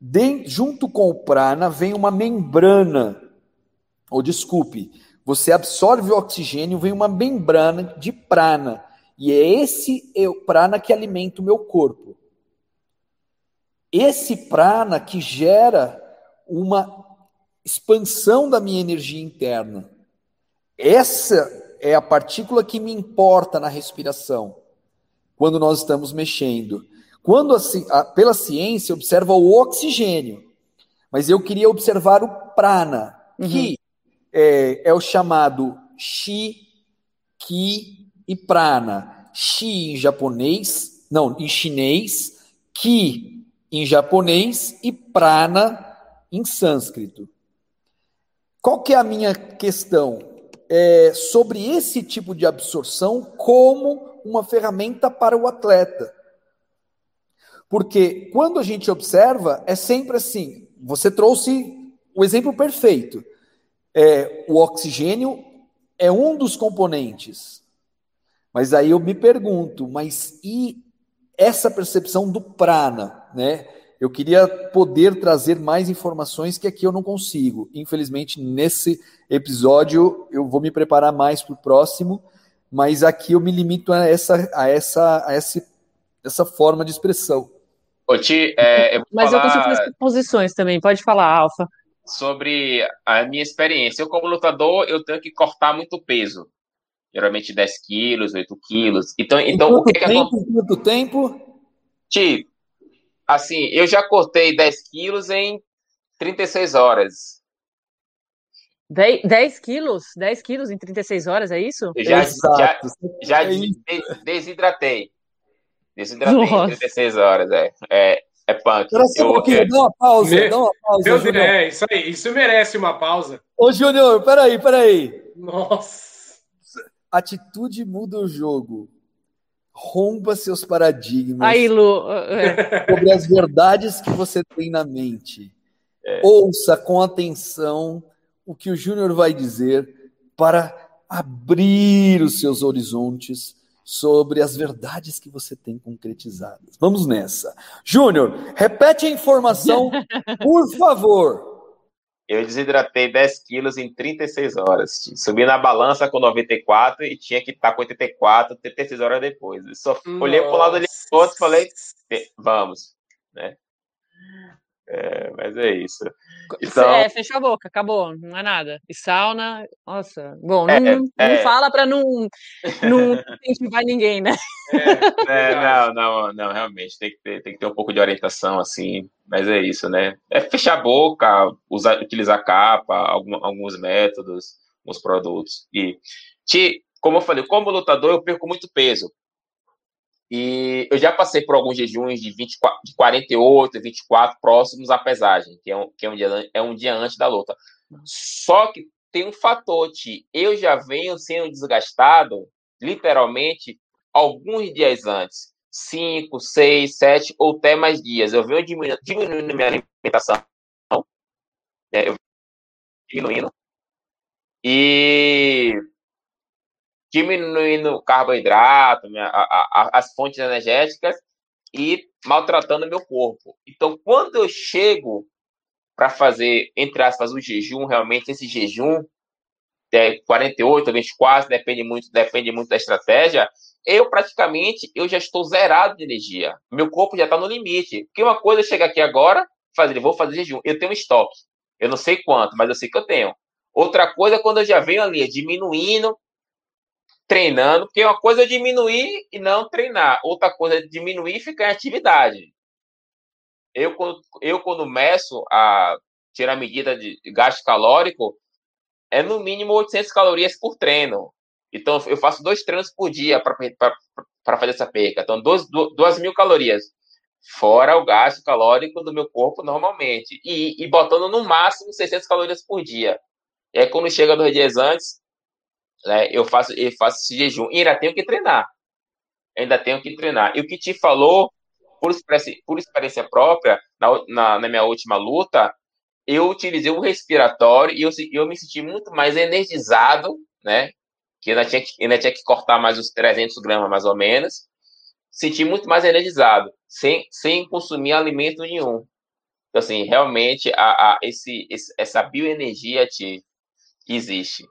de, junto com o prana vem uma membrana, ou desculpe, você absorve o oxigênio, vem uma membrana de prana, e é esse prana que alimenta o meu corpo. Esse prana que gera uma expansão da minha energia interna. Essa é a partícula que me importa na respiração, quando nós estamos mexendo. Quando a, a, pela ciência observa o oxigênio, mas eu queria observar o prana, uhum. É, é, o chamado Shi, Ki e prana. Shi em japonês, não, em chinês, Ki em japonês e prana em sânscrito. Qual que é a minha questão? É sobre esse tipo de absorção como uma ferramenta para o atleta. Porque quando a gente observa, é sempre assim. Você trouxe o exemplo perfeito. É, o oxigênio é um dos componentes. Mas aí eu me pergunto, mas e essa percepção do prana, né? Eu queria poder trazer mais informações que aqui eu não consigo. Infelizmente, nesse episódio, eu vou me preparar mais para o próximo, mas aqui eu me limito a essa, a essa, a essa, essa forma de expressão. Ô, Ti, é, eu mas eu consigo fazer posições também, pode falar, Alfa. Sobre a minha experiência. Eu, como lutador, eu tenho que cortar muito peso. Geralmente 10 quilos, 8 quilos. Então, então o que, tempo, é que Quanto tempo? Ti, assim, eu já cortei 10 quilos em 36 horas. 10, 10 quilos? 10 quilos em 36 horas, é isso? Já, já, já desidratei. Desidratei Nossa. em 36 horas, é. É, é punk. Espera só um pouquinho, é... dá uma pausa, Me... dá uma pausa. Meu Deus, é, isso aí, isso merece uma pausa. Ô, Júnior, peraí, peraí. Nossa. Atitude muda o jogo. Rompa seus paradigmas Aí, Lu. É. sobre as verdades que você tem na mente. É. Ouça com atenção o que o Júnior vai dizer para abrir os seus horizontes sobre as verdades que você tem concretizadas. Vamos nessa. Júnior, repete a informação, por favor. Eu desidratei 10 quilos em 36 horas. Subi na balança com 94 e tinha que estar com 84, 36 horas depois. Eu só Nossa. olhei para o lado ali outro e falei, vamos. Né? É, mas é isso. Então... É, fechou a boca, acabou, não é nada. E sauna, nossa, bom, é, não, é, não fala para não, não incentivar ninguém, né? É, é não, não, não, realmente, tem que, ter, tem que ter um pouco de orientação, assim, mas é isso, né? É fechar a boca, usar, utilizar capa, algum, alguns métodos, alguns produtos. E, te, como eu falei, como lutador, eu perco muito peso. E eu já passei por alguns jejuns de, 24, de 48, 24 próximos à pesagem, que, é um, que é, um dia, é um dia antes da luta. Só que tem um fator, Ti. Eu já venho sendo desgastado, literalmente, alguns dias antes. Cinco, seis, sete ou até mais dias. Eu venho diminuindo, diminuindo minha alimentação. Né? Eu diminuindo. E diminuindo o carboidrato, minha, a, a, as fontes energéticas e maltratando meu corpo. Então, quando eu chego para fazer, entre aspas, o jejum, realmente esse jejum, é 48 ou 24, depende muito, depende muito da estratégia, eu praticamente eu já estou zerado de energia. Meu corpo já está no limite. Porque uma coisa é chegar aqui agora, fazer, vou fazer jejum. Eu tenho um estoque. Eu não sei quanto, mas eu sei que eu tenho. Outra coisa é quando eu já venho ali diminuindo treinando, porque uma coisa é diminuir e não treinar, outra coisa é diminuir e ficar em atividade. Eu, eu, quando meço a tirar medida de gasto calórico, é no mínimo 800 calorias por treino. Então, eu faço dois treinos por dia para fazer essa perca. Então, 2 mil calorias. Fora o gasto calórico do meu corpo normalmente. E, e botando no máximo 600 calorias por dia. Aí, quando chega dois dias antes, né, eu faço eu faço esse jejum e ainda tenho que treinar. Ainda tenho que treinar. E o que te falou, por experiência, por experiência própria, na, na, na, minha última luta, eu utilizei o respiratório e eu, eu me senti muito mais energizado, né? Que ainda tinha que, ainda tinha que cortar mais os 300 gramas, mais ou menos. Senti muito mais energizado, sem, sem consumir alimento nenhum. Então, assim, realmente, a, a, esse, esse, essa bioenergia te, existe.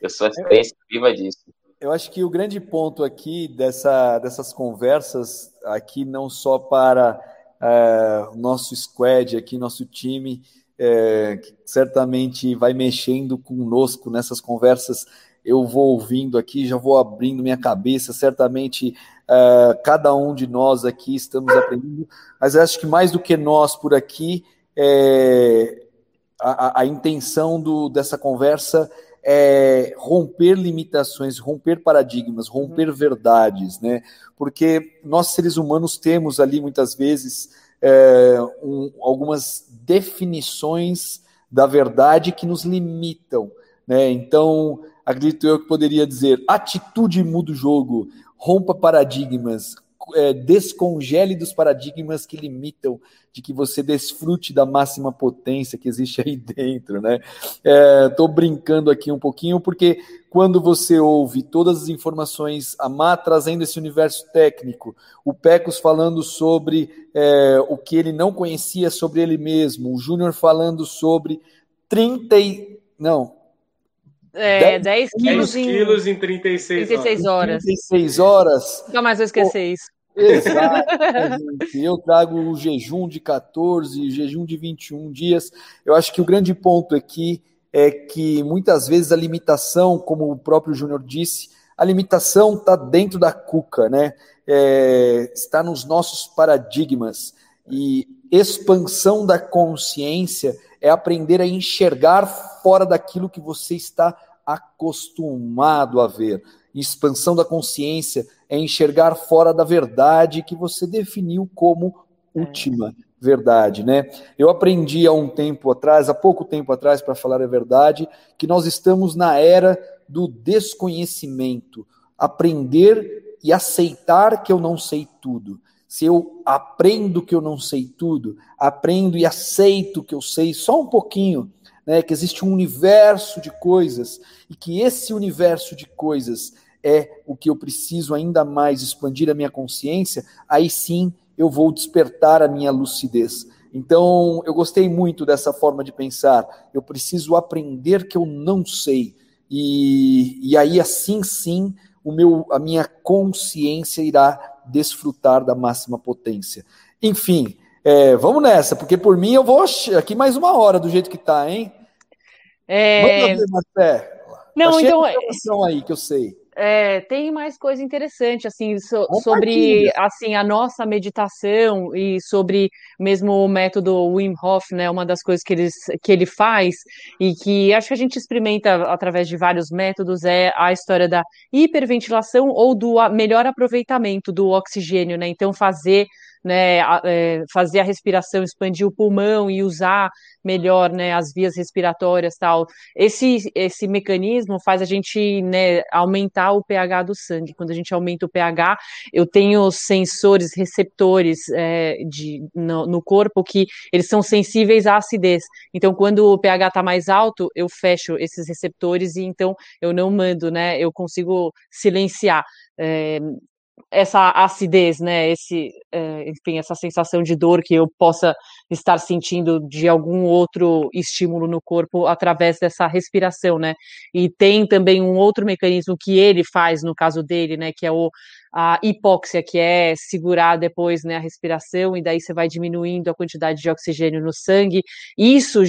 Eu sou a experiência viva disso. Eu acho que o grande ponto aqui dessa, dessas conversas, aqui não só para é, o nosso squad, aqui nosso time, é, que certamente vai mexendo conosco nessas conversas, eu vou ouvindo aqui, já vou abrindo minha cabeça, certamente é, cada um de nós aqui estamos aprendendo, mas acho que mais do que nós por aqui, é, a, a, intenção do, dessa conversa romper limitações, romper paradigmas, romper verdades, né? Porque nós seres humanos temos ali muitas vezes é, um, algumas definições da verdade que nos limitam, né? Então, acredito eu que poderia dizer: atitude muda o jogo, rompa paradigmas, é, descongele dos paradigmas que limitam de que você desfrute da máxima potência que existe aí dentro, né? Estou é, brincando aqui um pouquinho, porque quando você ouve todas as informações, a Má trazendo esse universo técnico, o Pecos falando sobre é, o que ele não conhecia sobre ele mesmo, o Júnior falando sobre 30 e... não, é, 10, 10 quilos, 10 quilos em, em 36, 36 horas. 36 horas. Nunca mais vou esquecer isso. Exato, eu trago o jejum de 14, jejum de 21 dias. Eu acho que o grande ponto aqui é que muitas vezes a limitação, como o próprio Júnior disse, a limitação está dentro da cuca, né? É, está nos nossos paradigmas. E expansão da consciência é aprender a enxergar fora daquilo que você está acostumado a ver. Expansão da consciência é enxergar fora da verdade que você definiu como última verdade, né? Eu aprendi há um tempo atrás, há pouco tempo atrás, para falar a verdade, que nós estamos na era do desconhecimento. Aprender e aceitar que eu não sei tudo. Se eu aprendo que eu não sei tudo, aprendo e aceito que eu sei só um pouquinho, né, que existe um universo de coisas e que esse universo de coisas é o que eu preciso ainda mais expandir a minha consciência, aí sim eu vou despertar a minha lucidez. Então, eu gostei muito dessa forma de pensar. Eu preciso aprender que eu não sei. E, e aí, assim sim, o meu, a minha consciência irá desfrutar da máxima potência. Enfim, é, vamos nessa, porque por mim eu vou aqui mais uma hora do jeito que tá, hein? É... Manda ver, Marcé. Não, tá então. aí que eu sei. É, tem mais coisa interessante assim so, sobre assim a nossa meditação e sobre mesmo o método Wim Hof, né? Uma das coisas que, eles, que ele faz e que acho que a gente experimenta através de vários métodos é a história da hiperventilação ou do melhor aproveitamento do oxigênio, né? Então fazer né, é, fazer a respiração, expandir o pulmão e usar melhor, né, as vias respiratórias, tal. Esse esse mecanismo faz a gente, né, aumentar o pH do sangue. Quando a gente aumenta o pH, eu tenho sensores, receptores é, de no, no, corpo que eles são sensíveis à acidez. Então, quando o pH está mais alto, eu fecho esses receptores e então eu não mando, né? Eu consigo silenciar. É, essa acidez, né, esse, é, enfim, essa sensação de dor que eu possa estar sentindo de algum outro estímulo no corpo através dessa respiração, né? E tem também um outro mecanismo que ele faz no caso dele, né, que é o a hipóxia, que é segurar depois né, a respiração, e daí você vai diminuindo a quantidade de oxigênio no sangue. Isso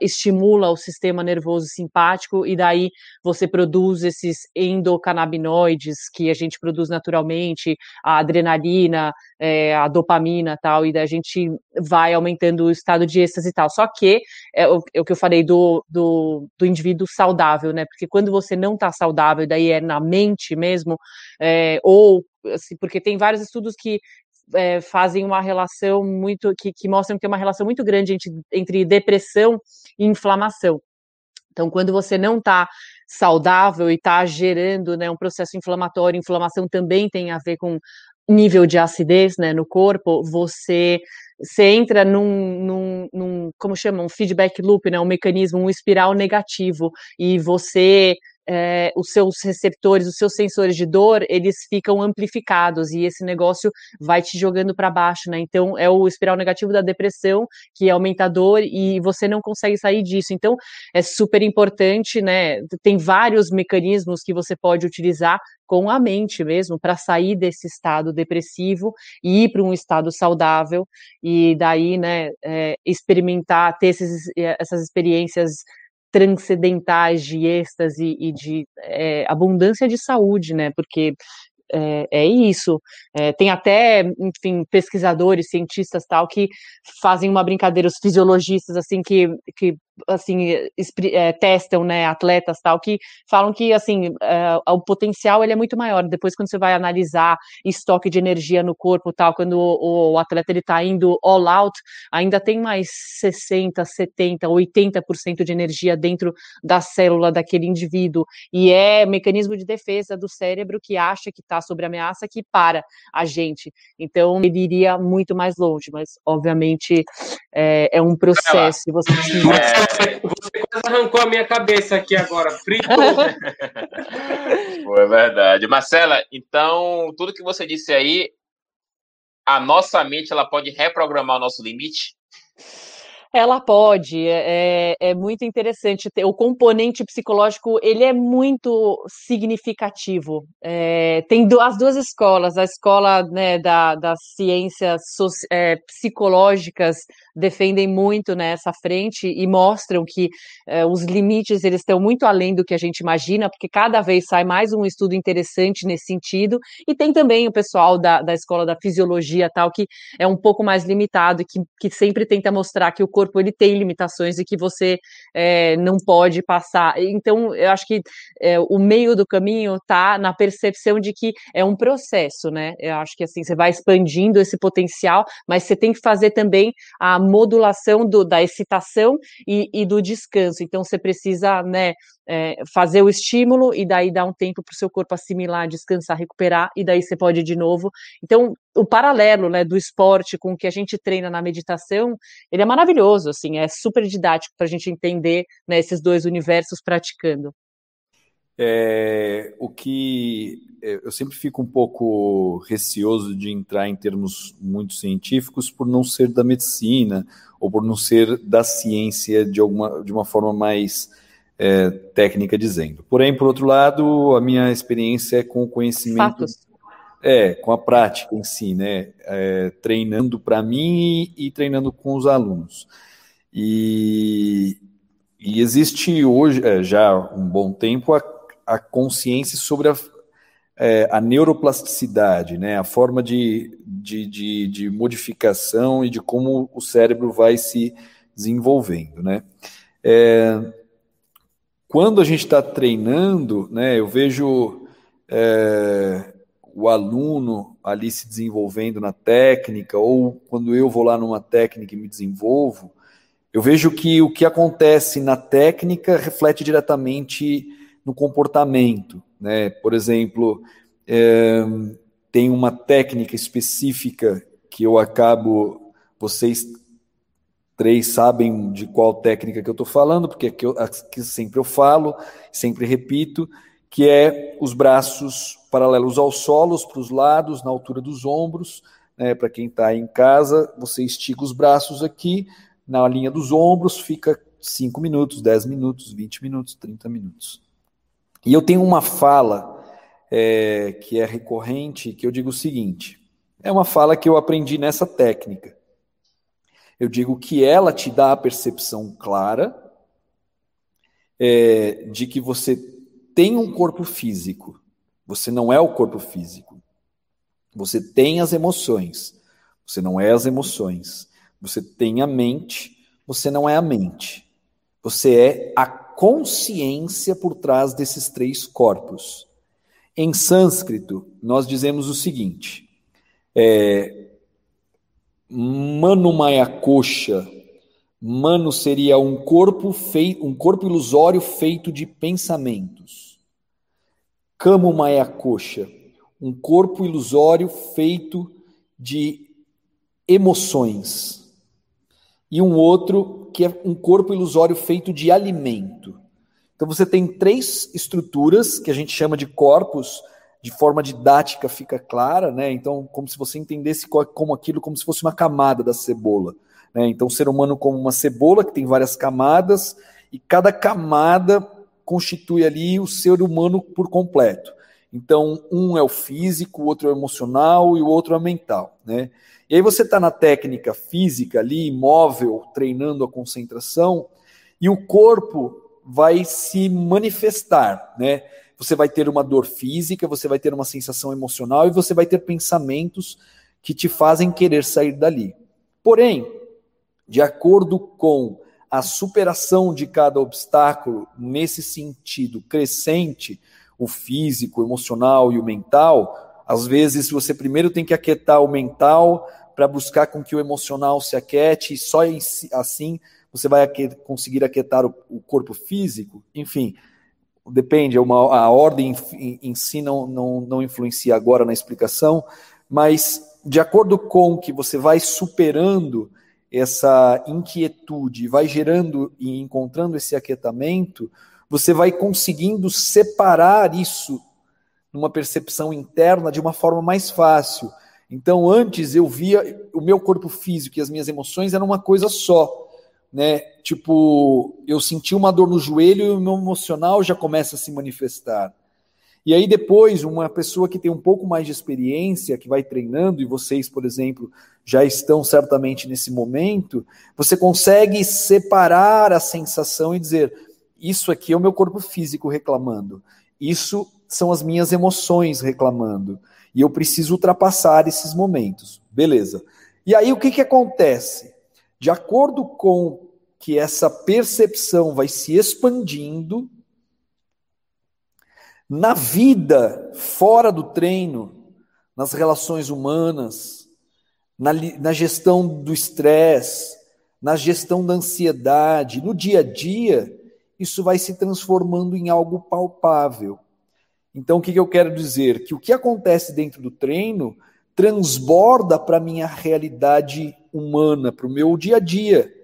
estimula o sistema nervoso simpático, e daí você produz esses endocannabinoides que a gente produz naturalmente, a adrenalina, é, a dopamina tal, e daí a gente vai aumentando o estado de êxtase e tal. Só que é o, é o que eu falei do, do, do, indivíduo saudável, né? Porque quando você não está saudável, daí é na mente mesmo, é, ou assim, porque tem vários estudos que é, fazem uma relação muito que, que, mostram que tem uma relação muito grande entre, entre depressão e inflamação. Então, quando você não está saudável e está gerando né, um processo inflamatório, inflamação também tem a ver com nível de acidez né, no corpo, você você entra num, num, num, como chama, um feedback loop, né, um mecanismo, um espiral negativo, e você é, os seus receptores, os seus sensores de dor, eles ficam amplificados e esse negócio vai te jogando para baixo, né? Então é o espiral negativo da depressão que aumenta a dor e você não consegue sair disso. Então é super importante, né? Tem vários mecanismos que você pode utilizar com a mente mesmo para sair desse estado depressivo e ir para um estado saudável e daí, né, é, experimentar, ter esses, essas experiências transcendentais de êxtase e de é, abundância de saúde, né? Porque é, é isso. É, tem até, enfim, pesquisadores, cientistas tal, que fazem uma brincadeira, os fisiologistas, assim, que, que assim é, testam, né, atletas tal que falam que assim é, o potencial ele é muito maior. Depois quando você vai analisar estoque de energia no corpo tal, quando o, o atleta ele está indo all out, ainda tem mais 60, 70, 80% de energia dentro da célula daquele indivíduo e é mecanismo de defesa do cérebro que acha que está sobre ameaça que para a gente. Então ele iria muito mais longe, mas obviamente é, é um processo. Você, é... você quase arrancou a minha cabeça aqui agora, frito. Foi verdade. Marcela, então, tudo que você disse aí, a nossa mente ela pode reprogramar o nosso limite? Ela pode, é, é, é muito interessante. O componente psicológico ele é muito significativo. É, tem as duas escolas, a escola né, da, das ciências é, psicológicas defendem muito nessa frente e mostram que é, os limites eles estão muito além do que a gente imagina, porque cada vez sai mais um estudo interessante nesse sentido. E tem também o pessoal da, da escola da fisiologia tal que é um pouco mais limitado e que, que sempre tenta mostrar que o corpo ele tem limitações e que você é, não pode passar. Então, eu acho que é, o meio do caminho está na percepção de que é um processo, né? Eu acho que assim, você vai expandindo esse potencial, mas você tem que fazer também a modulação do, da excitação e, e do descanso. Então, você precisa, né, é, fazer o estímulo e daí dar um tempo para o seu corpo assimilar, descansar, recuperar, e daí você pode de novo. Então, o paralelo né, do esporte com o que a gente treina na meditação, ele é maravilhoso, assim, é super didático para a gente entender né, esses dois universos praticando. É, o que é, eu sempre fico um pouco receoso de entrar em termos muito científicos por não ser da medicina ou por não ser da ciência de alguma de uma forma mais é, técnica dizendo. Porém, por outro lado, a minha experiência é com o conhecimento. Fatos. É, com a prática em si, né? É, treinando para mim e, e, treinando com os alunos. E, e existe hoje, é, já um bom tempo, a, a consciência sobre a, é, a neuroplasticidade, né? A forma de, de, de, de modificação e de como o cérebro vai se desenvolvendo, né? É, quando a gente está treinando, né, eu vejo é, o aluno ali se desenvolvendo na técnica, ou quando eu vou lá numa técnica e me desenvolvo, eu vejo que o que acontece na técnica reflete diretamente no comportamento. Né? Por exemplo, é, tem uma técnica específica que eu acabo, vocês três sabem de qual técnica que eu estou falando, porque é que, eu, que sempre eu falo, sempre repito, que é os braços paralelos aos solos, para os lados, na altura dos ombros. Né, para quem está em casa, você estica os braços aqui, na linha dos ombros, fica 5 minutos, 10 minutos, 20 minutos, 30 minutos. E eu tenho uma fala é, que é recorrente, que eu digo o seguinte: é uma fala que eu aprendi nessa técnica. Eu digo que ela te dá a percepção clara é, de que você tem um corpo físico. Você não é o corpo físico. Você tem as emoções. Você não é as emoções. Você tem a mente. Você não é a mente. Você é a consciência por trás desses três corpos. Em sânscrito, nós dizemos o seguinte: é, Mano Maya Coxa. Mano seria um corpo feito, um corpo ilusório feito de pensamentos. Kamo Maya Coxa, um corpo ilusório feito de emoções. E um outro que é um corpo ilusório feito de alimento. Então você tem três estruturas que a gente chama de corpos de forma didática fica clara, né? Então, como se você entendesse como aquilo como se fosse uma camada da cebola. Né? Então, o ser humano como uma cebola que tem várias camadas e cada camada constitui ali o ser humano por completo. Então, um é o físico, o outro é o emocional e o outro é o mental, né? E aí você está na técnica física ali, imóvel, treinando a concentração, e o corpo vai se manifestar, né? você vai ter uma dor física, você vai ter uma sensação emocional e você vai ter pensamentos que te fazem querer sair dali. Porém, de acordo com a superação de cada obstáculo nesse sentido crescente, o físico, o emocional e o mental, às vezes você primeiro tem que aquietar o mental para buscar com que o emocional se aquiete, e só assim você vai conseguir aquietar o, o corpo físico. Enfim, depende, é uma, a ordem em, em si não, não, não influencia agora na explicação, mas de acordo com que você vai superando essa inquietude, vai gerando e encontrando esse aquietamento, você vai conseguindo separar isso numa percepção interna de uma forma mais fácil. Então, antes eu via o meu corpo físico e as minhas emoções eram uma coisa só, né? Tipo, eu senti uma dor no joelho e o meu emocional já começa a se manifestar. E aí depois, uma pessoa que tem um pouco mais de experiência, que vai treinando, e vocês, por exemplo, já estão certamente nesse momento, você consegue separar a sensação e dizer: isso aqui é o meu corpo físico reclamando, isso são as minhas emoções reclamando, e eu preciso ultrapassar esses momentos. Beleza. E aí o que, que acontece? De acordo com que essa percepção vai se expandindo, na vida, fora do treino, nas relações humanas, na, na gestão do estresse, na gestão da ansiedade, no dia a dia, isso vai se transformando em algo palpável. Então, o que, que eu quero dizer? Que o que acontece dentro do treino transborda para a minha realidade humana, para o meu dia a dia.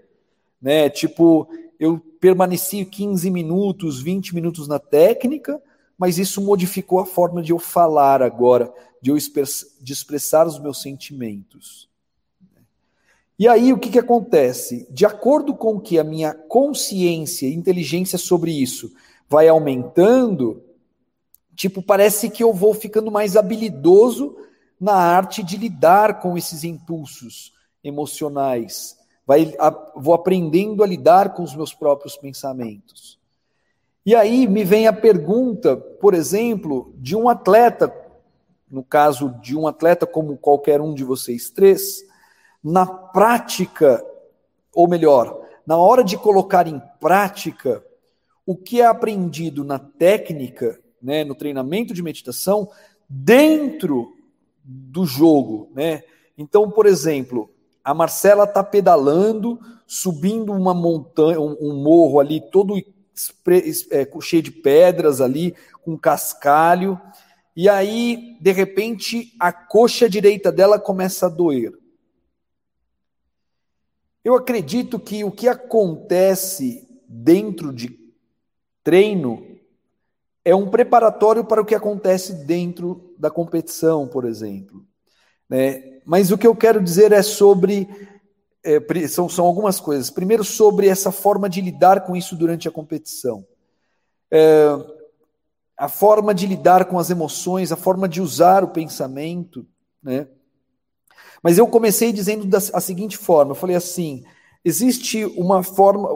Né? Tipo, eu permaneci 15 minutos, 20 minutos na técnica, mas isso modificou a forma de eu falar agora, de eu de expressar os meus sentimentos. E aí o que, que acontece? De acordo com que a minha consciência e inteligência sobre isso vai aumentando, tipo, parece que eu vou ficando mais habilidoso na arte de lidar com esses impulsos emocionais. Vai, a, vou aprendendo a lidar com os meus próprios pensamentos. E aí me vem a pergunta, por exemplo, de um atleta, no caso de um atleta como qualquer um de vocês três, na prática, ou melhor, na hora de colocar em prática o que é aprendido na técnica, né, no treinamento de meditação, dentro do jogo, né? Então, por exemplo, a Marcela está pedalando, subindo uma montanha, um, um morro ali todo é, cheio de pedras ali, com cascalho, e aí, de repente, a coxa direita dela começa a doer. Eu acredito que o que acontece dentro de treino é um preparatório para o que acontece dentro da competição, por exemplo. Né? Mas o que eu quero dizer é sobre é, são, são algumas coisas. Primeiro, sobre essa forma de lidar com isso durante a competição. É, a forma de lidar com as emoções, a forma de usar o pensamento, né? Mas eu comecei dizendo da a seguinte forma: eu falei assim, existe uma forma,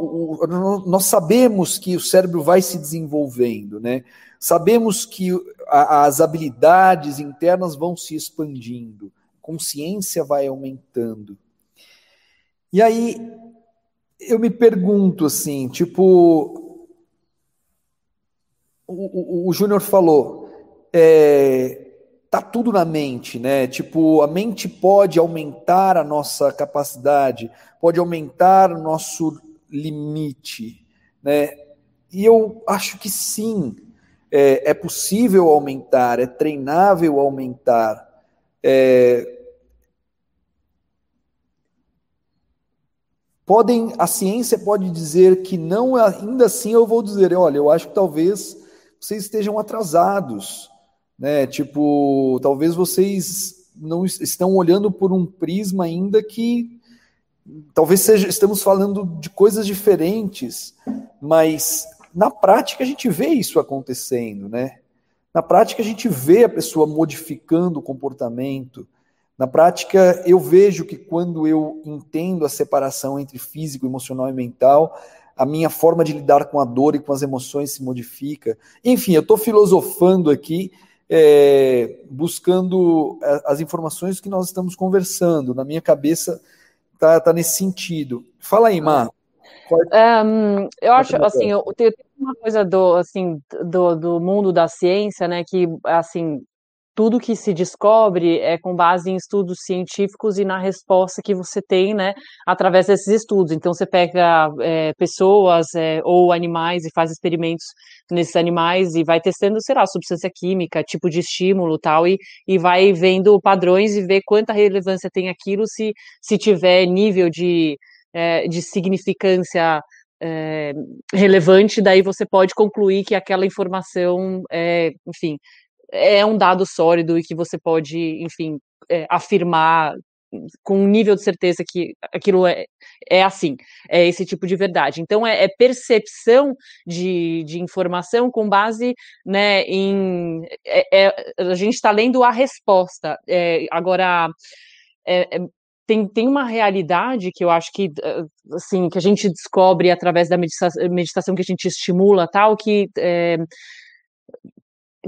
nós sabemos que o cérebro vai se desenvolvendo, né? Sabemos que as habilidades internas vão se expandindo, consciência vai aumentando. E aí eu me pergunto assim, tipo, o, o, o Júnior falou, é, tá tudo na mente, né? Tipo, a mente pode aumentar a nossa capacidade, pode aumentar o nosso limite, né? E eu acho que sim, é, é possível aumentar, é treinável aumentar. É, Podem, a ciência pode dizer que não, ainda assim eu vou dizer, olha, eu acho que talvez vocês estejam atrasados, né? Tipo, talvez vocês não estão olhando por um prisma ainda que talvez seja, estamos falando de coisas diferentes, mas na prática a gente vê isso acontecendo, né? Na prática a gente vê a pessoa modificando o comportamento, na prática, eu vejo que quando eu entendo a separação entre físico, emocional e mental, a minha forma de lidar com a dor e com as emoções se modifica. Enfim, eu estou filosofando aqui, é, buscando as informações que nós estamos conversando. Na minha cabeça está tá nesse sentido. Fala aí, Mar. Um, eu acho, assim, eu tenho uma coisa do, assim, do, do mundo da ciência, né, que, assim, tudo que se descobre é com base em estudos científicos e na resposta que você tem, né, através desses estudos. Então, você pega é, pessoas é, ou animais e faz experimentos nesses animais e vai testando, sei lá, substância química, tipo de estímulo tal, e, e vai vendo padrões e ver quanta relevância tem aquilo se, se tiver nível de, é, de significância é, relevante, daí você pode concluir que aquela informação é, enfim, é um dado sólido e que você pode, enfim, é, afirmar com um nível de certeza que aquilo é, é assim, é esse tipo de verdade. Então, é, é percepção de, de informação com base né, em. É, é a gente está lendo a resposta. É, agora, é, tem, tem uma realidade que eu acho que assim que a gente descobre através da meditação, meditação que a gente estimula tal que é,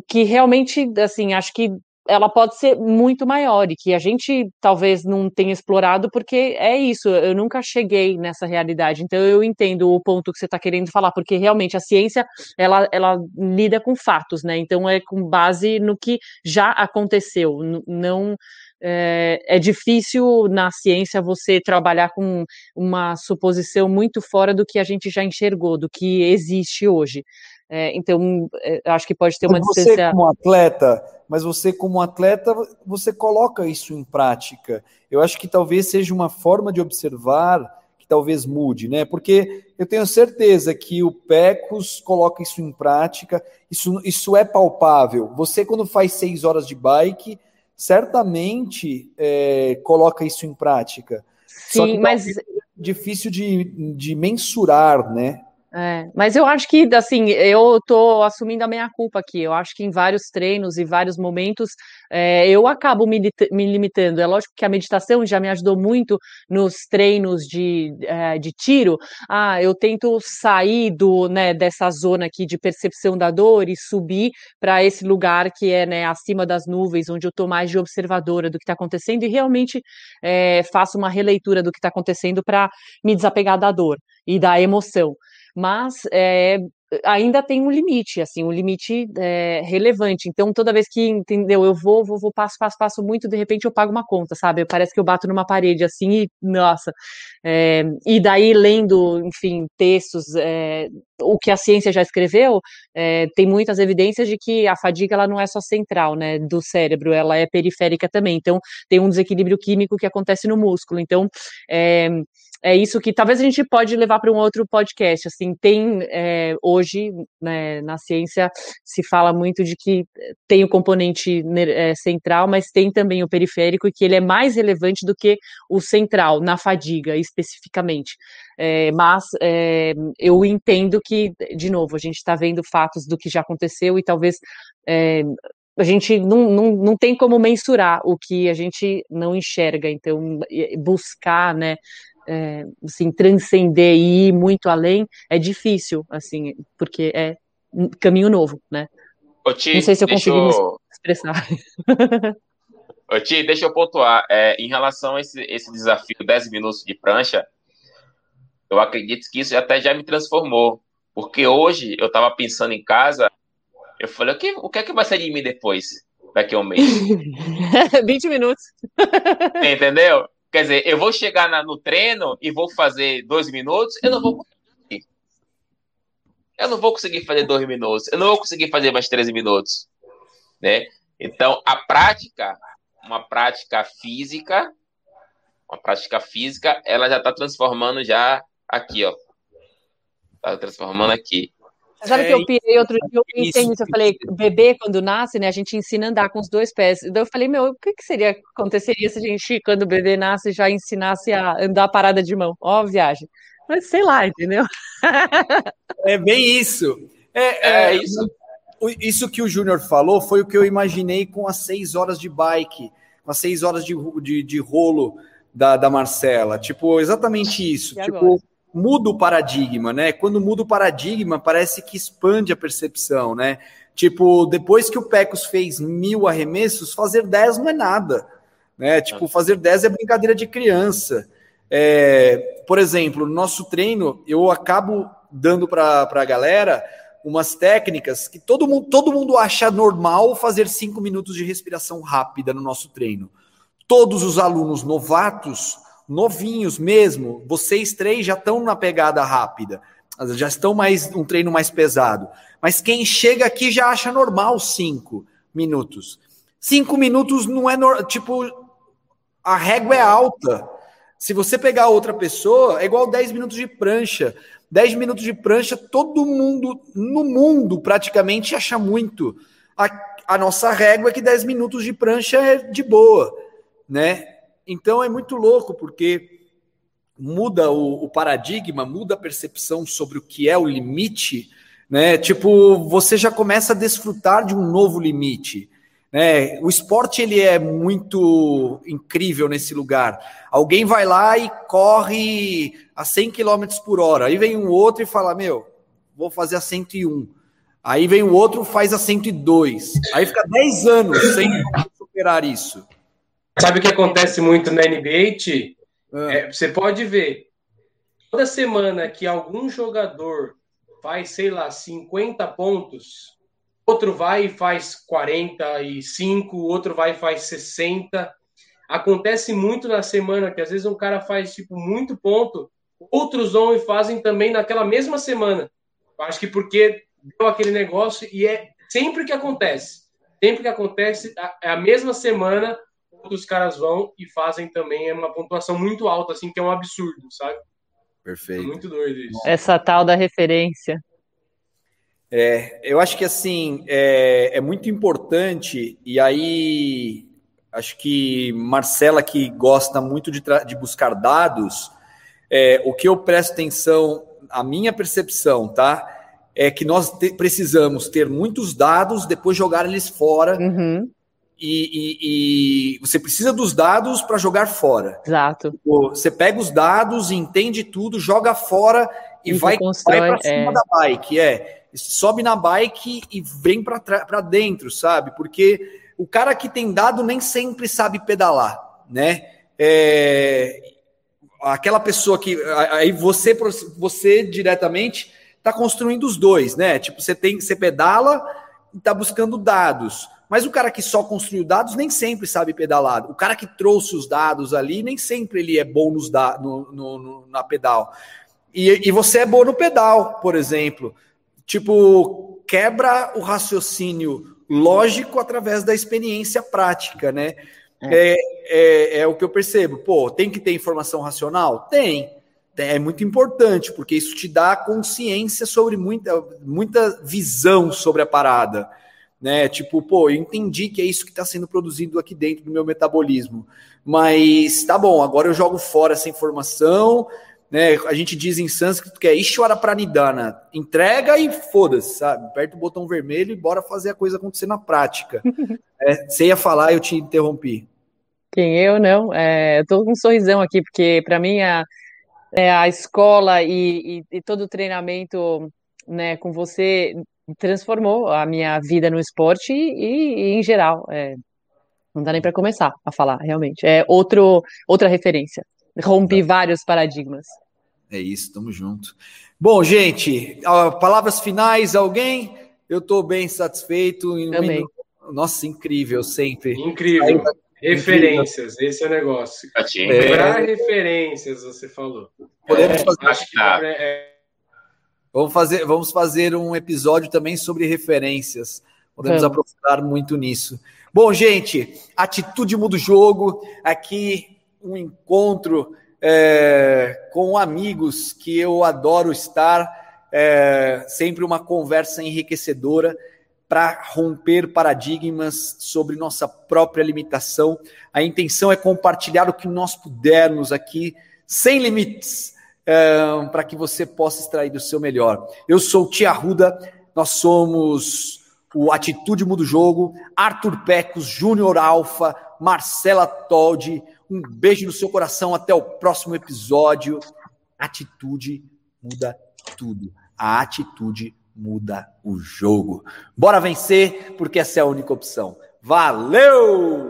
que realmente, assim, acho que ela pode ser muito maior e que a gente talvez não tenha explorado, porque é isso, eu nunca cheguei nessa realidade. Então eu entendo o ponto que você está querendo falar, porque realmente a ciência ela, ela lida com fatos, né? Então é com base no que já aconteceu, não. É, é difícil na ciência você trabalhar com uma suposição muito fora do que a gente já enxergou, do que existe hoje. É, então, é, acho que pode ter uma você distância. Você, como atleta, mas você, como atleta, você coloca isso em prática. Eu acho que talvez seja uma forma de observar que talvez mude, né? Porque eu tenho certeza que o Pecos coloca isso em prática, isso, isso é palpável. Você, quando faz seis horas de bike, certamente é, coloca isso em prática. Sim, mas. É difícil de, de mensurar, né? É, mas eu acho que, assim, eu tô assumindo a minha culpa aqui. Eu acho que em vários treinos e vários momentos é, eu acabo me, me, limitando. É lógico que a meditação já me ajudou muito nos treinos de, é, de tiro. Ah, eu tento sair do, né, dessa zona aqui de percepção da dor e subir para esse lugar que é né, acima das nuvens, onde eu estou mais de observadora do que está acontecendo e realmente é, faço uma releitura do que está acontecendo para me desapegar da dor e da emoção mas é, ainda tem um limite, assim, um limite é, relevante. Então, toda vez que, entendeu, eu vou, vou, vou, passo, passo, passo muito, de repente eu pago uma conta, sabe? Parece que eu bato numa parede, assim, e, nossa. É, e daí, lendo, enfim, textos, é, o que a ciência já escreveu, tem muitas evidências de que a fadiga, ela não é só central, né, do cérebro, ela é periférica também. Então, tem um desequilíbrio químico que acontece no músculo. Então, é, isso que talvez a gente pode levar para um outro podcast. Assim, tem é, hoje né, na ciência se fala muito de que tem o componente é, central, mas tem também o periférico e que ele é mais relevante do que o central na fadiga especificamente. É, mas é, eu entendo que, de novo, a gente está vendo fatos do que já aconteceu e talvez é, a gente não, não, não tem como mensurar o que a gente não enxerga, então buscar, né, é, assim, transcender e ir muito além é difícil, assim, porque é um caminho novo, né? Ô, Ti, não sei se eu consegui eu... me expressar. Ô, Ti, deixa eu pontuar. É, em relação a esse, esse desafio 10 minutos de prancha, eu acredito que isso até já me transformou. Porque hoje eu estava pensando em casa, eu falei, o que, o que é que vai ser de mim depois? Daqui a um mês. 20 minutos. Entendeu? Quer dizer, eu vou chegar na, no treino e vou fazer dois minutos, eu não vou conseguir. Eu não vou conseguir fazer dois minutos, eu não vou conseguir fazer mais 13 minutos. Né? Então, a prática, uma prática física, uma prática física, ela já está transformando já aqui, ó. Está transformando aqui. Sabe é, que eu pirei outro dia, eu pensei nisso, eu falei, bebê quando nasce, né, a gente ensina a andar com os dois pés. Então eu falei, meu, o que, que seria, aconteceria se a gente, quando o bebê nasce, já ensinasse a andar parada de mão? Ó, viagem. Mas sei lá, entendeu? É bem isso. É, é, é isso. Isso que o Júnior falou foi o que eu imaginei com as seis horas de bike, com as seis horas de, de, de rolo da, da Marcela. Tipo, exatamente isso. E tipo, agora? Muda o paradigma, né? Quando muda o paradigma, parece que expande a percepção, né? Tipo, depois que o Pecos fez mil arremessos, fazer dez não é nada, né? Tipo, fazer dez é brincadeira de criança. É, por exemplo, no nosso treino, eu acabo dando para a galera umas técnicas que todo mundo, todo mundo acha normal fazer cinco minutos de respiração rápida no nosso treino. Todos os alunos novatos, novinhos mesmo, vocês três já estão na pegada rápida, já estão mais um treino mais pesado. Mas quem chega aqui já acha normal cinco minutos. Cinco minutos não é no, tipo a régua é alta. Se você pegar outra pessoa, é igual 10 minutos de prancha. 10 minutos de prancha, todo mundo no mundo praticamente acha muito. A, a nossa régua é que 10 minutos de prancha é de boa, né? Então é muito louco, porque muda o, o paradigma, muda a percepção sobre o que é o limite, né? Tipo, você já começa a desfrutar de um novo limite. Né? O esporte ele é muito incrível nesse lugar. Alguém vai lá e corre a 100 km por hora. Aí vem um outro e fala: Meu, vou fazer a 101. Aí vem o outro faz a 102. Aí fica 10 anos sem superar isso. Sabe o que acontece muito na NBA, Ti? Ah. É, você pode ver, toda semana que algum jogador faz, sei lá, 50 pontos, outro vai e faz 45, outro vai e faz 60. Acontece muito na semana que às vezes um cara faz tipo muito ponto, outros vão e fazem também naquela mesma semana. Acho que porque deu aquele negócio e é sempre que acontece. Sempre que acontece, é a mesma semana, outros caras vão e fazem também é uma pontuação muito alta, assim, que é um absurdo, sabe? Perfeito. É muito doido isso. Essa tal da referência. É, eu acho que assim é, é, muito importante, e aí acho que Marcela, que gosta muito de, de buscar dados, é, o que eu presto atenção, a minha percepção, tá? É que nós te, precisamos ter muitos dados, depois jogar eles fora. Uhum. E, e, e, você precisa dos dados para jogar fora. Exato. Você pega os dados, entende tudo, joga fora e, e vai, vai para cima é. da bike. É sobe na bike e vem para dentro, sabe? Porque o cara que tem dado nem sempre sabe pedalar, né? É, aquela pessoa que aí você você diretamente está construindo os dois, né? Tipo você tem você pedala e está buscando dados. Mas o cara que só construiu dados nem sempre sabe pedalar. O cara que trouxe os dados ali nem sempre ele é bom nos da, no, no, no na pedal. E, e você é bom no pedal, por exemplo tipo, quebra o raciocínio lógico através da experiência prática, né? É. É, é, é, o que eu percebo. Pô, tem que ter informação racional? Tem. É muito importante, porque isso te dá consciência sobre muita, muita visão sobre a parada. Né? Tipo, pô, eu entendi que é isso que está sendo produzido aqui dentro do meu metabolismo. Mas tá bom, agora eu jogo fora essa informação, né? A gente diz em sânscrito que é Ishwara Pranidhana. Entrega e foda-se, sabe? Aperta o botão vermelho e bora fazer a coisa acontecer na prática. é, você ia falar, eu te interrompi. Quem eu não? É, eu tô com um sorrisão aqui, porque para mim a, é, a escola e, e, e, todo o treinamento né, com você transformou a minha vida no esporte e, e em geral. É, não dá nem para começar a falar, realmente. É outro, outra referência. Rompi vários paradigmas. É isso, tamo junto. Bom, gente, palavras finais, alguém? Eu estou bem satisfeito. Também. Nossa, incrível, sempre. Incrível. Referências, incrível. esse é o negócio. É. referências, você falou. Podemos é, fazer. Acho que tá. é... Vamos fazer, vamos fazer um episódio também sobre referências. Podemos vamos. aprofundar muito nisso. Bom, gente, atitude muda o jogo. Aqui um encontro é, com amigos que eu adoro estar, é, sempre uma conversa enriquecedora para romper paradigmas sobre nossa própria limitação. A intenção é compartilhar o que nós pudermos aqui, sem limites, é, para que você possa extrair do seu melhor. Eu sou o Tia Ruda, nós somos o Atitude Muda o Jogo, Arthur Pecos, Júnior Alfa, Marcela Toldi, um beijo no seu coração. Até o próximo episódio. Atitude muda tudo. A atitude muda o jogo. Bora vencer, porque essa é a única opção. Valeu!